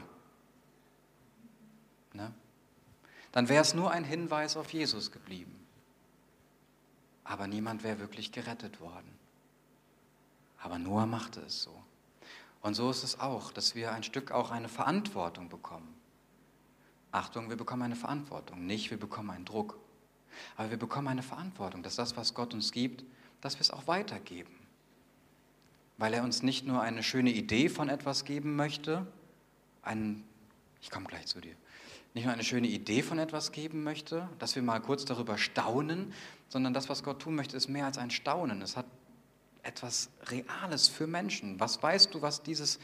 dann wäre es nur ein Hinweis auf Jesus geblieben. Aber niemand wäre wirklich gerettet worden. Aber Noah machte es so. Und so ist es auch, dass wir ein Stück auch eine Verantwortung bekommen. Achtung, wir bekommen eine Verantwortung, nicht wir bekommen einen Druck. Aber wir bekommen eine Verantwortung, dass das, was Gott uns gibt, dass wir es auch weitergeben. Weil er uns nicht nur eine schöne Idee von etwas geben möchte, ein, ich komme gleich zu dir, nicht nur eine schöne Idee von etwas geben möchte, dass wir mal kurz darüber staunen, sondern das, was Gott tun möchte, ist mehr als ein Staunen. Es hat etwas Reales für Menschen. Was weißt du, was dieses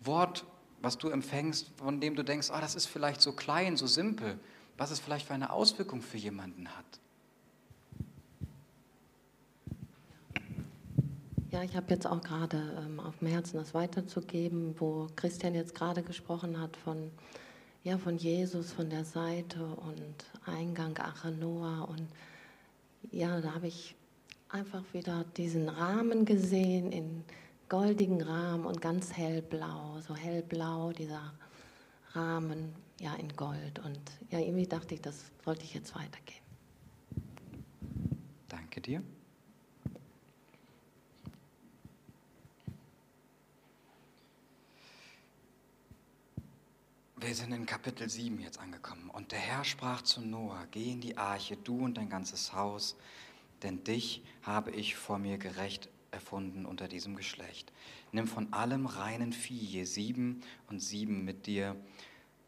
Wort, was du empfängst, von dem du denkst, oh, das ist vielleicht so klein, so simpel, was es vielleicht für eine Auswirkung für jemanden hat? Ja, ich habe jetzt auch gerade ähm, auf dem Herzen, das weiterzugeben, wo Christian jetzt gerade gesprochen hat von, ja, von Jesus, von der Seite und Eingang Achanoa. Und ja, da habe ich einfach wieder diesen Rahmen gesehen, in goldigen Rahmen und ganz hellblau, so hellblau, dieser Rahmen, ja, in Gold. Und ja, irgendwie dachte ich, das sollte ich jetzt weitergeben. Danke dir. Wir sind in Kapitel 7 jetzt angekommen. Und der Herr sprach zu Noah, geh in die Arche, du und dein ganzes Haus, denn dich habe ich vor mir gerecht erfunden unter diesem Geschlecht. Nimm von allem reinen Vieh je sieben und sieben mit dir,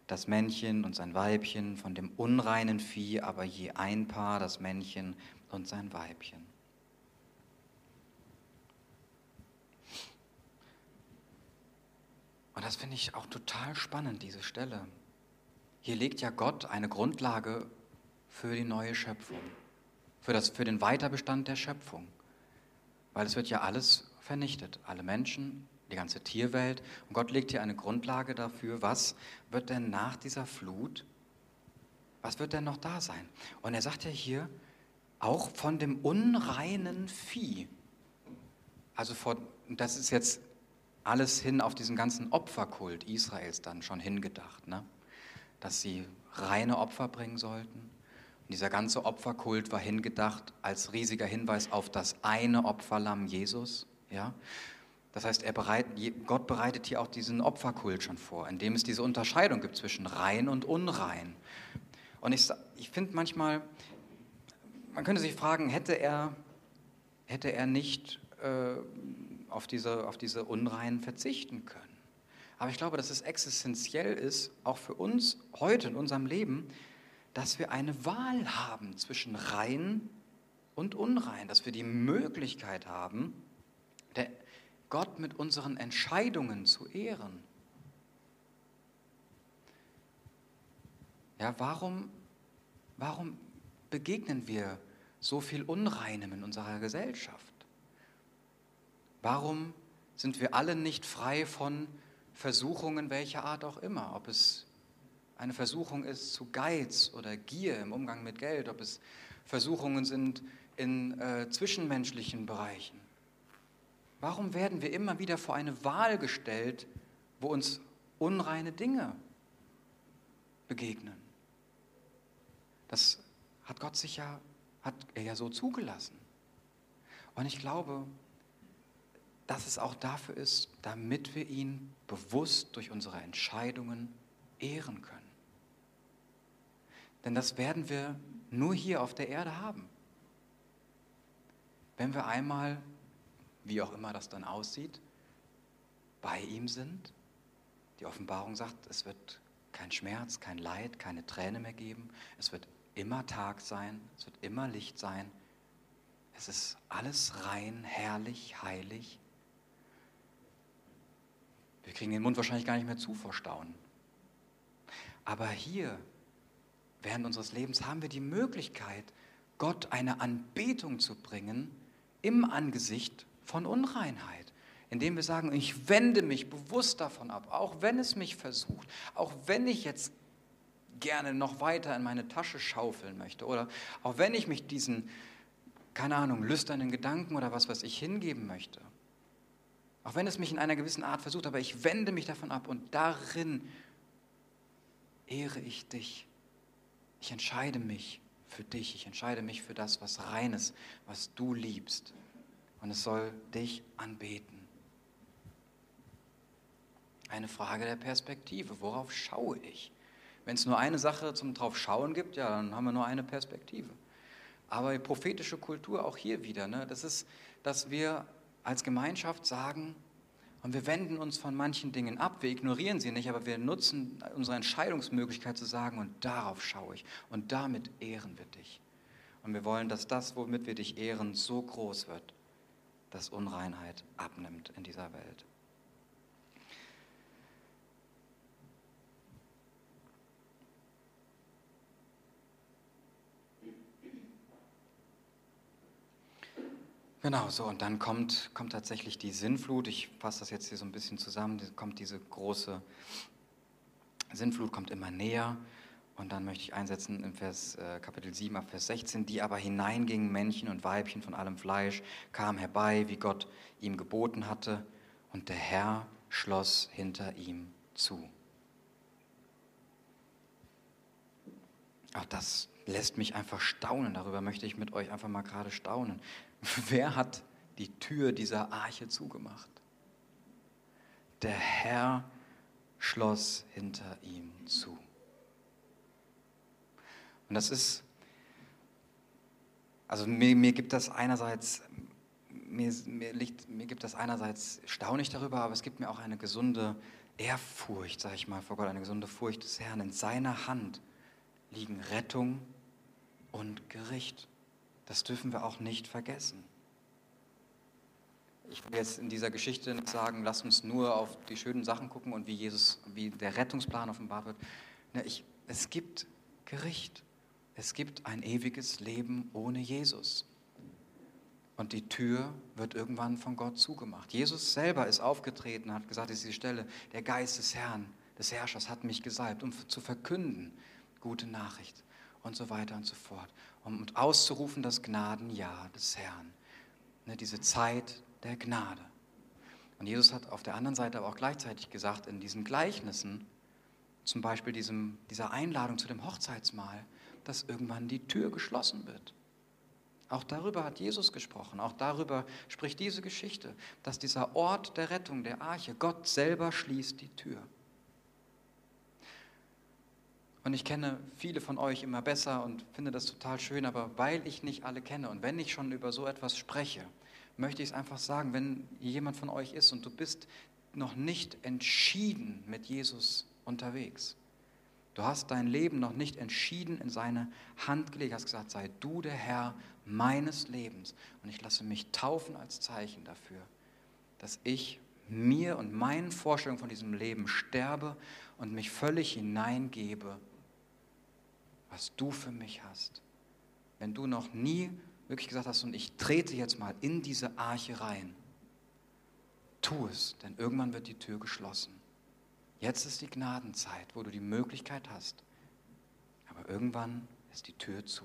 das Männchen und sein Weibchen, von dem unreinen Vieh aber je ein Paar, das Männchen und sein Weibchen. Und das finde ich auch total spannend, diese Stelle. Hier legt ja Gott eine Grundlage für die neue Schöpfung, für, das, für den Weiterbestand der Schöpfung. Weil es wird ja alles vernichtet, alle Menschen, die ganze Tierwelt. Und Gott legt hier eine Grundlage dafür, was wird denn nach dieser Flut, was wird denn noch da sein? Und er sagt ja hier, auch von dem unreinen Vieh. Also vor, das ist jetzt alles hin auf diesen ganzen Opferkult Israels dann schon hingedacht, ne? dass sie reine Opfer bringen sollten. Und dieser ganze Opferkult war hingedacht als riesiger Hinweis auf das eine Opferlamm Jesus. Ja? Das heißt, er bereit, Gott bereitet hier auch diesen Opferkult schon vor, indem es diese Unterscheidung gibt zwischen rein und unrein. Und ich, ich finde manchmal, man könnte sich fragen, hätte er, hätte er nicht äh, auf diese, auf diese Unreinen verzichten können. Aber ich glaube, dass es existenziell ist, auch für uns heute in unserem Leben, dass wir eine Wahl haben zwischen rein und unrein, dass wir die Möglichkeit haben, Gott mit unseren Entscheidungen zu ehren. Ja, warum, warum begegnen wir so viel Unreinem in unserer Gesellschaft? Warum sind wir alle nicht frei von Versuchungen welcher Art auch immer? Ob es eine Versuchung ist zu Geiz oder Gier im Umgang mit Geld, ob es Versuchungen sind in äh, zwischenmenschlichen Bereichen. Warum werden wir immer wieder vor eine Wahl gestellt, wo uns unreine Dinge begegnen? Das hat Gott sich ja, hat er ja so zugelassen. Und ich glaube, dass es auch dafür ist, damit wir ihn bewusst durch unsere Entscheidungen ehren können. Denn das werden wir nur hier auf der Erde haben. Wenn wir einmal, wie auch immer das dann aussieht, bei ihm sind, die Offenbarung sagt, es wird kein Schmerz, kein Leid, keine Träne mehr geben, es wird immer Tag sein, es wird immer Licht sein, es ist alles rein, herrlich, heilig wir kriegen den Mund wahrscheinlich gar nicht mehr zu vor Staunen. Aber hier, während unseres Lebens, haben wir die Möglichkeit, Gott eine Anbetung zu bringen im Angesicht von Unreinheit. Indem wir sagen, ich wende mich bewusst davon ab, auch wenn es mich versucht, auch wenn ich jetzt gerne noch weiter in meine Tasche schaufeln möchte oder auch wenn ich mich diesen, keine Ahnung, lüsternen Gedanken oder was weiß ich hingeben möchte. Auch wenn es mich in einer gewissen Art versucht, aber ich wende mich davon ab und darin ehre ich dich. Ich entscheide mich für dich. Ich entscheide mich für das, was reines, was du liebst. Und es soll dich anbeten. Eine Frage der Perspektive. Worauf schaue ich? Wenn es nur eine Sache zum Draufschauen gibt, ja, dann haben wir nur eine Perspektive. Aber die prophetische Kultur auch hier wieder, ne, das ist, dass wir als Gemeinschaft sagen, und wir wenden uns von manchen Dingen ab, wir ignorieren sie nicht, aber wir nutzen unsere Entscheidungsmöglichkeit zu sagen, und darauf schaue ich und damit ehren wir dich. Und wir wollen, dass das, womit wir dich ehren, so groß wird, dass Unreinheit abnimmt in dieser Welt. Genau, so und dann kommt, kommt tatsächlich die Sinnflut. Ich fasse das jetzt hier so ein bisschen zusammen. Kommt diese große Sinnflut, kommt immer näher. Und dann möchte ich einsetzen im Vers, äh, Kapitel 7 ab Vers 16, die aber hineingingen, Männchen und Weibchen von allem Fleisch, kamen herbei, wie Gott ihm geboten hatte, und der Herr schloss hinter ihm zu. Auch das lässt mich einfach staunen. Darüber möchte ich mit euch einfach mal gerade staunen. Wer hat die Tür dieser Arche zugemacht? Der Herr schloss hinter ihm zu. Und das ist, also mir, mir gibt das einerseits, mir, mir, liegt, mir gibt das einerseits staunig darüber, aber es gibt mir auch eine gesunde Ehrfurcht, sage ich mal, vor Gott, eine gesunde Furcht des Herrn. In seiner Hand liegen Rettung und Gericht. Das dürfen wir auch nicht vergessen. Ich will jetzt in dieser Geschichte nicht sagen, lass uns nur auf die schönen Sachen gucken und wie Jesus, wie der Rettungsplan offenbart wird. Ich, es gibt Gericht. Es gibt ein ewiges Leben ohne Jesus. Und die Tür wird irgendwann von Gott zugemacht. Jesus selber ist aufgetreten, hat gesagt, das ist die Stelle, der Geist des Herrn, des Herrschers hat mich gesalbt, um zu verkünden, gute Nachricht und so weiter und so fort. Um auszurufen das Gnadenjahr des Herrn. Ne, diese Zeit der Gnade. Und Jesus hat auf der anderen Seite aber auch gleichzeitig gesagt, in diesen Gleichnissen, zum Beispiel diesem, dieser Einladung zu dem Hochzeitsmahl, dass irgendwann die Tür geschlossen wird. Auch darüber hat Jesus gesprochen, auch darüber spricht diese Geschichte, dass dieser Ort der Rettung, der Arche, Gott selber schließt die Tür. Und ich kenne viele von euch immer besser und finde das total schön, aber weil ich nicht alle kenne und wenn ich schon über so etwas spreche, möchte ich es einfach sagen, wenn jemand von euch ist und du bist noch nicht entschieden mit Jesus unterwegs, Du hast dein Leben noch nicht entschieden in seine Hand gelegt, hast gesagt, sei du der Herr meines Lebens. Und ich lasse mich taufen als Zeichen dafür, dass ich mir und meinen Vorstellungen von diesem Leben sterbe und mich völlig hineingebe, was du für mich hast. Wenn du noch nie wirklich gesagt hast, und ich trete jetzt mal in diese Arche rein, tu es, denn irgendwann wird die Tür geschlossen. Jetzt ist die Gnadenzeit, wo du die Möglichkeit hast. Aber irgendwann ist die Tür zu.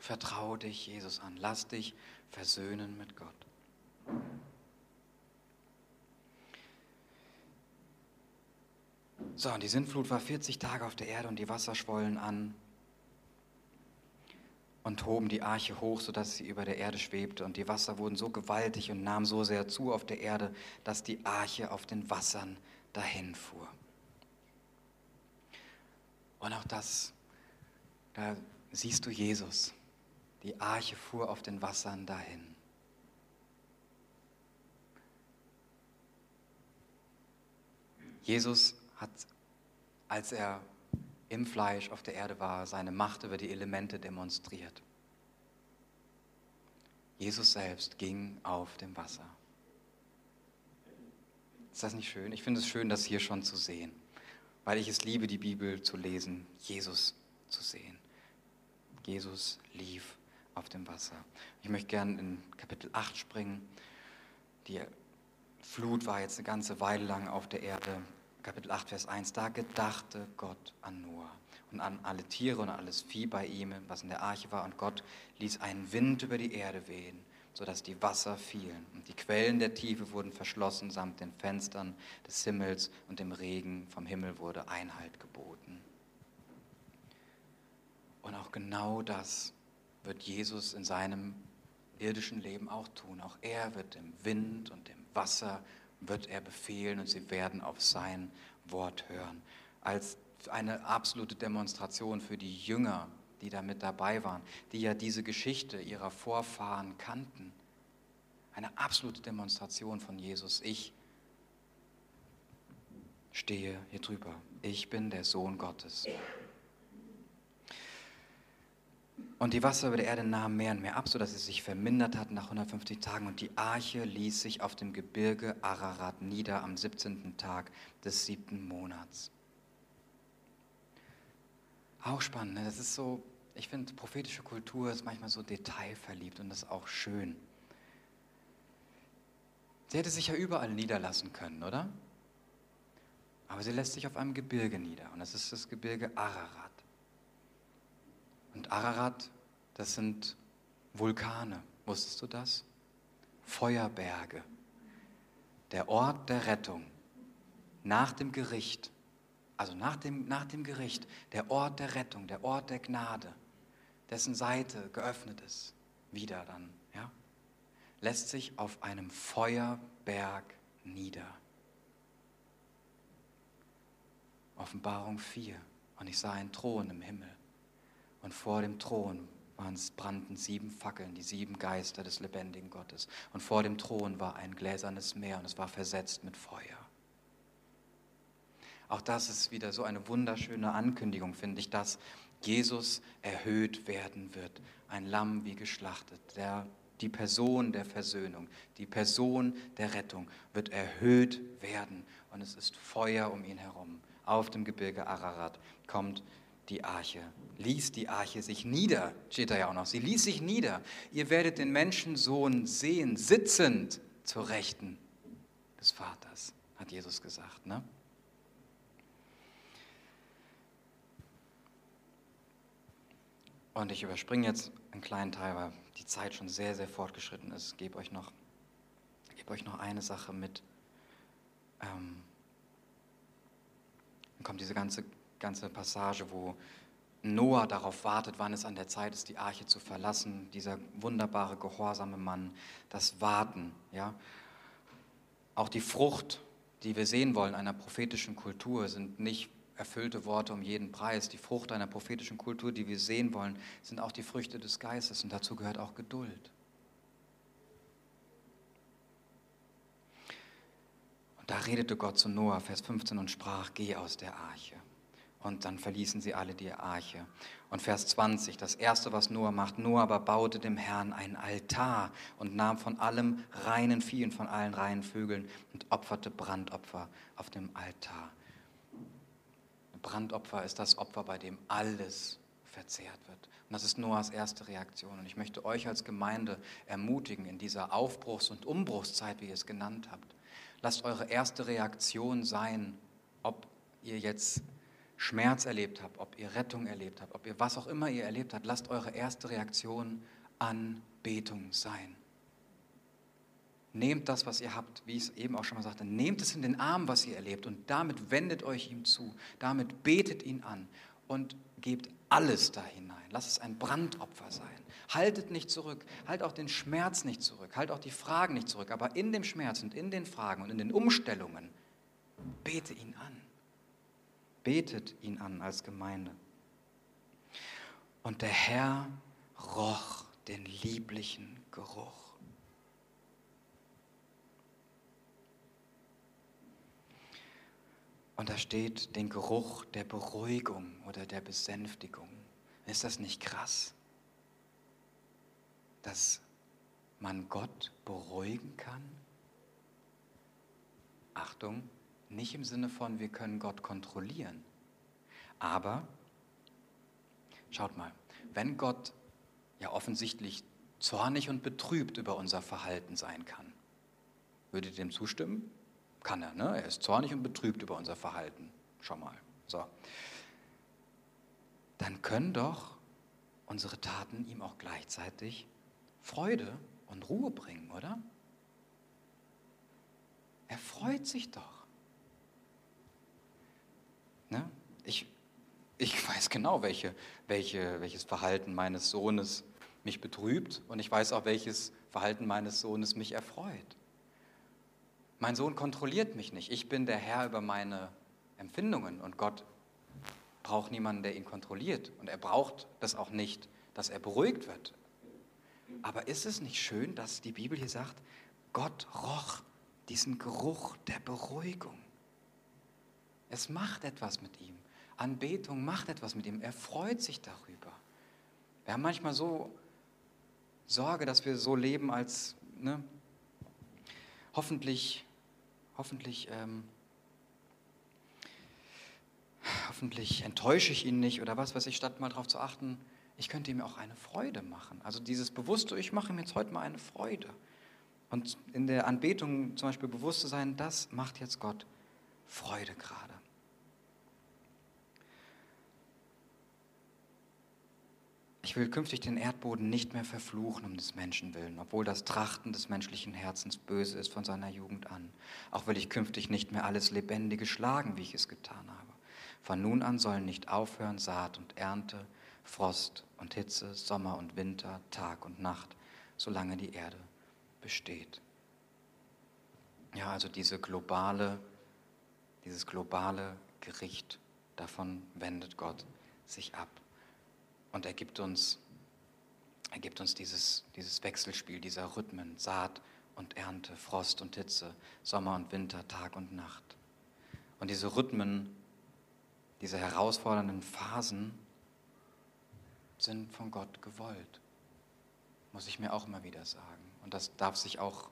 Vertraue dich Jesus an. Lass dich versöhnen mit Gott. So, und die Sintflut war 40 Tage auf der Erde und die Wasser schwollen an und hoben die Arche hoch, sodass sie über der Erde schwebte. Und die Wasser wurden so gewaltig und nahmen so sehr zu auf der Erde, dass die Arche auf den Wassern dahinfuhr. Und auch das, da siehst du Jesus. Die Arche fuhr auf den Wassern dahin. Jesus hat, als er im Fleisch auf der Erde war, seine Macht über die Elemente demonstriert. Jesus selbst ging auf dem Wasser. Ist das nicht schön? Ich finde es schön, das hier schon zu sehen, weil ich es liebe, die Bibel zu lesen, Jesus zu sehen. Jesus lief auf dem Wasser. Ich möchte gerne in Kapitel 8 springen. Die Flut war jetzt eine ganze Weile lang auf der Erde. Kapitel 8, Vers 1, da gedachte Gott an Noah und an alle Tiere und alles Vieh bei ihm, was in der Arche war. Und Gott ließ einen Wind über die Erde wehen, sodass die Wasser fielen. Und die Quellen der Tiefe wurden verschlossen samt den Fenstern des Himmels und dem Regen vom Himmel wurde Einhalt geboten. Und auch genau das wird Jesus in seinem irdischen Leben auch tun. Auch er wird dem Wind und dem Wasser wird er befehlen und sie werden auf sein Wort hören. Als eine absolute Demonstration für die Jünger, die da mit dabei waren, die ja diese Geschichte ihrer Vorfahren kannten. Eine absolute Demonstration von Jesus. Ich stehe hier drüber. Ich bin der Sohn Gottes. Und die Wasser über der Erde nahmen mehr und mehr ab, sodass es sich vermindert hat nach 150 Tagen. Und die Arche ließ sich auf dem Gebirge Ararat nieder am 17. Tag des siebten Monats. Auch spannend. Ne? Das ist so, ich finde, prophetische Kultur ist manchmal so detailverliebt und das ist auch schön. Sie hätte sich ja überall niederlassen können, oder? Aber sie lässt sich auf einem Gebirge nieder und das ist das Gebirge Ararat. Und Ararat, das sind Vulkane. Wusstest du das? Feuerberge. Der Ort der Rettung. Nach dem Gericht. Also nach dem, nach dem Gericht. Der Ort der Rettung, der Ort der Gnade. Dessen Seite geöffnet ist. Wieder dann. Ja? Lässt sich auf einem Feuerberg nieder. Offenbarung 4. Und ich sah einen Thron im Himmel. Und vor dem Thron waren brannten sieben Fackeln, die sieben Geister des lebendigen Gottes. Und vor dem Thron war ein gläsernes Meer und es war versetzt mit Feuer. Auch das ist wieder so eine wunderschöne Ankündigung, finde ich, dass Jesus erhöht werden wird. Ein Lamm wie geschlachtet. Der, die Person der Versöhnung, die Person der Rettung wird erhöht werden. Und es ist Feuer um ihn herum. Auf dem Gebirge Ararat kommt die Arche, ließ die Arche sich nieder, steht da ja auch noch. Sie ließ sich nieder. Ihr werdet den Menschensohn sehen, sitzend zur Rechten des Vaters, hat Jesus gesagt. Ne? Und ich überspringe jetzt einen kleinen Teil, weil die Zeit schon sehr, sehr fortgeschritten ist. Ich gebe euch noch, gebe euch noch eine Sache mit. Ähm, dann kommt diese ganze ganze Passage, wo Noah darauf wartet, wann es an der Zeit ist, die Arche zu verlassen. Dieser wunderbare, gehorsame Mann, das Warten. Ja? Auch die Frucht, die wir sehen wollen einer prophetischen Kultur, sind nicht erfüllte Worte um jeden Preis. Die Frucht einer prophetischen Kultur, die wir sehen wollen, sind auch die Früchte des Geistes und dazu gehört auch Geduld. Und da redete Gott zu Noah, Vers 15, und sprach, geh aus der Arche. Und dann verließen sie alle die Arche. Und Vers 20, das erste, was Noah macht, Noah aber baute dem Herrn einen Altar und nahm von allem reinen Vieh und von allen reinen Vögeln und opferte Brandopfer auf dem Altar. Brandopfer ist das Opfer, bei dem alles verzehrt wird. Und das ist Noahs erste Reaktion. Und ich möchte euch als Gemeinde ermutigen, in dieser Aufbruchs- und Umbruchszeit, wie ihr es genannt habt, lasst eure erste Reaktion sein, ob ihr jetzt Schmerz erlebt habt, ob ihr Rettung erlebt habt, ob ihr was auch immer ihr erlebt habt, lasst eure erste Reaktion Anbetung sein. Nehmt das, was ihr habt, wie ich es eben auch schon mal sagte, nehmt es in den Arm, was ihr erlebt und damit wendet euch ihm zu, damit betet ihn an und gebt alles da hinein. Lasst es ein Brandopfer sein. Haltet nicht zurück, halt auch den Schmerz nicht zurück, halt auch die Fragen nicht zurück, aber in dem Schmerz und in den Fragen und in den Umstellungen bete ihn an. Betet ihn an als Gemeinde. Und der Herr roch den lieblichen Geruch. Und da steht den Geruch der Beruhigung oder der Besänftigung. Ist das nicht krass? Dass man Gott beruhigen kann? Achtung, nicht im Sinne von, wir können Gott kontrollieren. Aber, schaut mal, wenn Gott ja offensichtlich zornig und betrübt über unser Verhalten sein kann, würdet ihr dem zustimmen? Kann er, ne? Er ist zornig und betrübt über unser Verhalten. Schau mal. So. Dann können doch unsere Taten ihm auch gleichzeitig Freude und Ruhe bringen, oder? Er freut sich doch. Ne? Ich, ich weiß genau, welche, welche, welches Verhalten meines Sohnes mich betrübt und ich weiß auch, welches Verhalten meines Sohnes mich erfreut. Mein Sohn kontrolliert mich nicht. Ich bin der Herr über meine Empfindungen und Gott braucht niemanden, der ihn kontrolliert. Und er braucht das auch nicht, dass er beruhigt wird. Aber ist es nicht schön, dass die Bibel hier sagt, Gott roch diesen Geruch der Beruhigung? Es macht etwas mit ihm. Anbetung macht etwas mit ihm. Er freut sich darüber. Wir haben manchmal so Sorge, dass wir so leben, als ne, hoffentlich, hoffentlich ähm, hoffentlich enttäusche ich ihn nicht oder was weiß ich, statt mal darauf zu achten, ich könnte ihm auch eine Freude machen. Also dieses bewusste, ich mache ihm jetzt heute mal eine Freude. Und in der Anbetung zum Beispiel bewusst zu sein, das macht jetzt Gott Freude gerade. Ich will künftig den Erdboden nicht mehr verfluchen um des Menschen willen, obwohl das Trachten des menschlichen Herzens böse ist von seiner Jugend an. Auch will ich künftig nicht mehr alles Lebendige schlagen, wie ich es getan habe. Von nun an sollen nicht aufhören Saat und Ernte, Frost und Hitze, Sommer und Winter, Tag und Nacht, solange die Erde besteht. Ja, also diese globale, dieses globale Gericht, davon wendet Gott sich ab. Und er gibt uns, er gibt uns dieses, dieses Wechselspiel dieser Rhythmen, Saat und Ernte, Frost und Hitze, Sommer und Winter, Tag und Nacht. Und diese Rhythmen, diese herausfordernden Phasen sind von Gott gewollt. Muss ich mir auch immer wieder sagen. Und das darf sich auch,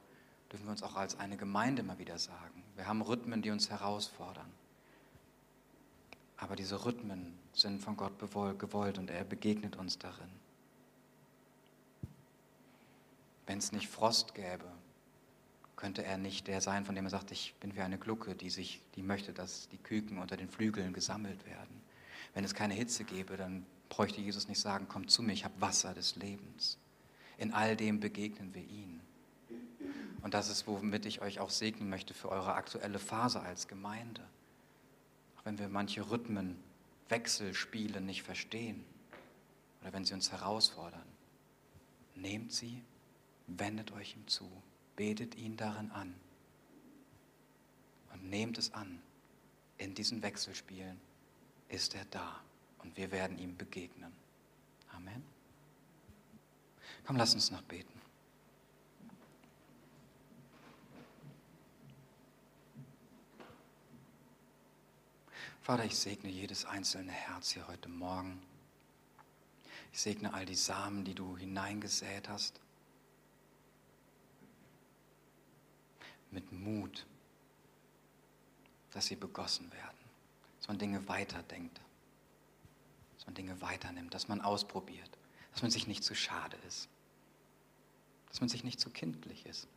dürfen wir uns auch als eine Gemeinde immer wieder sagen. Wir haben Rhythmen, die uns herausfordern. Aber diese Rhythmen sind von Gott gewollt und er begegnet uns darin. Wenn es nicht Frost gäbe, könnte er nicht der sein, von dem er sagt, ich bin wie eine Glucke, die, sich, die möchte, dass die Küken unter den Flügeln gesammelt werden. Wenn es keine Hitze gäbe, dann bräuchte Jesus nicht sagen, komm zu mir, ich habe Wasser des Lebens. In all dem begegnen wir ihn. Und das ist, womit ich euch auch segnen möchte für eure aktuelle Phase als Gemeinde wenn wir manche Rhythmen, Wechselspiele nicht verstehen oder wenn sie uns herausfordern, nehmt sie, wendet euch ihm zu, betet ihn darin an und nehmt es an. In diesen Wechselspielen ist er da und wir werden ihm begegnen. Amen. Komm, lass uns noch beten. Vater, ich segne jedes einzelne Herz hier heute Morgen. Ich segne all die Samen, die du hineingesät hast. Mit Mut, dass sie begossen werden. Dass man Dinge weiterdenkt. Dass man Dinge weiternimmt. Dass man ausprobiert. Dass man sich nicht zu schade ist. Dass man sich nicht zu kindlich ist.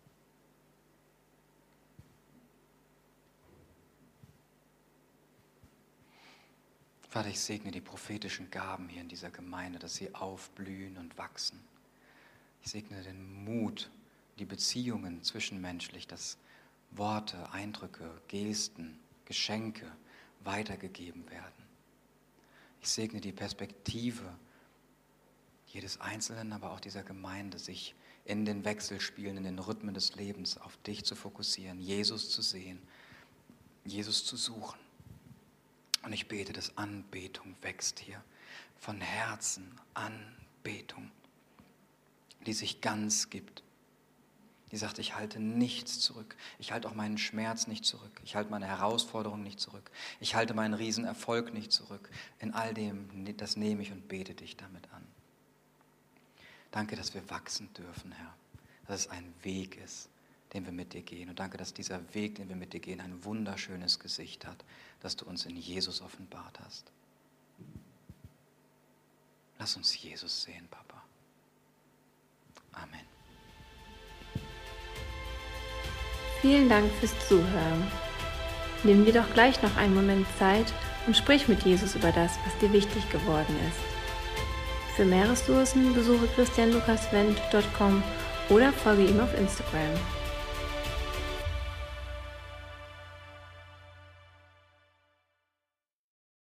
Vater, ich segne die prophetischen Gaben hier in dieser Gemeinde, dass sie aufblühen und wachsen. Ich segne den Mut, die Beziehungen zwischenmenschlich, dass Worte, Eindrücke, Gesten, Geschenke weitergegeben werden. Ich segne die Perspektive jedes Einzelnen, aber auch dieser Gemeinde, sich in den Wechselspielen, in den Rhythmen des Lebens auf dich zu fokussieren, Jesus zu sehen, Jesus zu suchen. Und ich bete, dass Anbetung wächst hier. Von Herzen Anbetung, die sich ganz gibt. Die sagt, ich halte nichts zurück. Ich halte auch meinen Schmerz nicht zurück. Ich halte meine Herausforderung nicht zurück. Ich halte meinen Riesenerfolg nicht zurück. In all dem, das nehme ich und bete dich damit an. Danke, dass wir wachsen dürfen, Herr. Dass es ein Weg ist, den wir mit dir gehen. Und danke, dass dieser Weg, den wir mit dir gehen, ein wunderschönes Gesicht hat das du uns in Jesus offenbart hast. Lass uns Jesus sehen, Papa. Amen. Vielen Dank fürs Zuhören. Nimm dir doch gleich noch einen Moment Zeit und sprich mit Jesus über das, was dir wichtig geworden ist. Für mehr Ressourcen besuche christianlukaswendt.com oder folge ihm auf Instagram.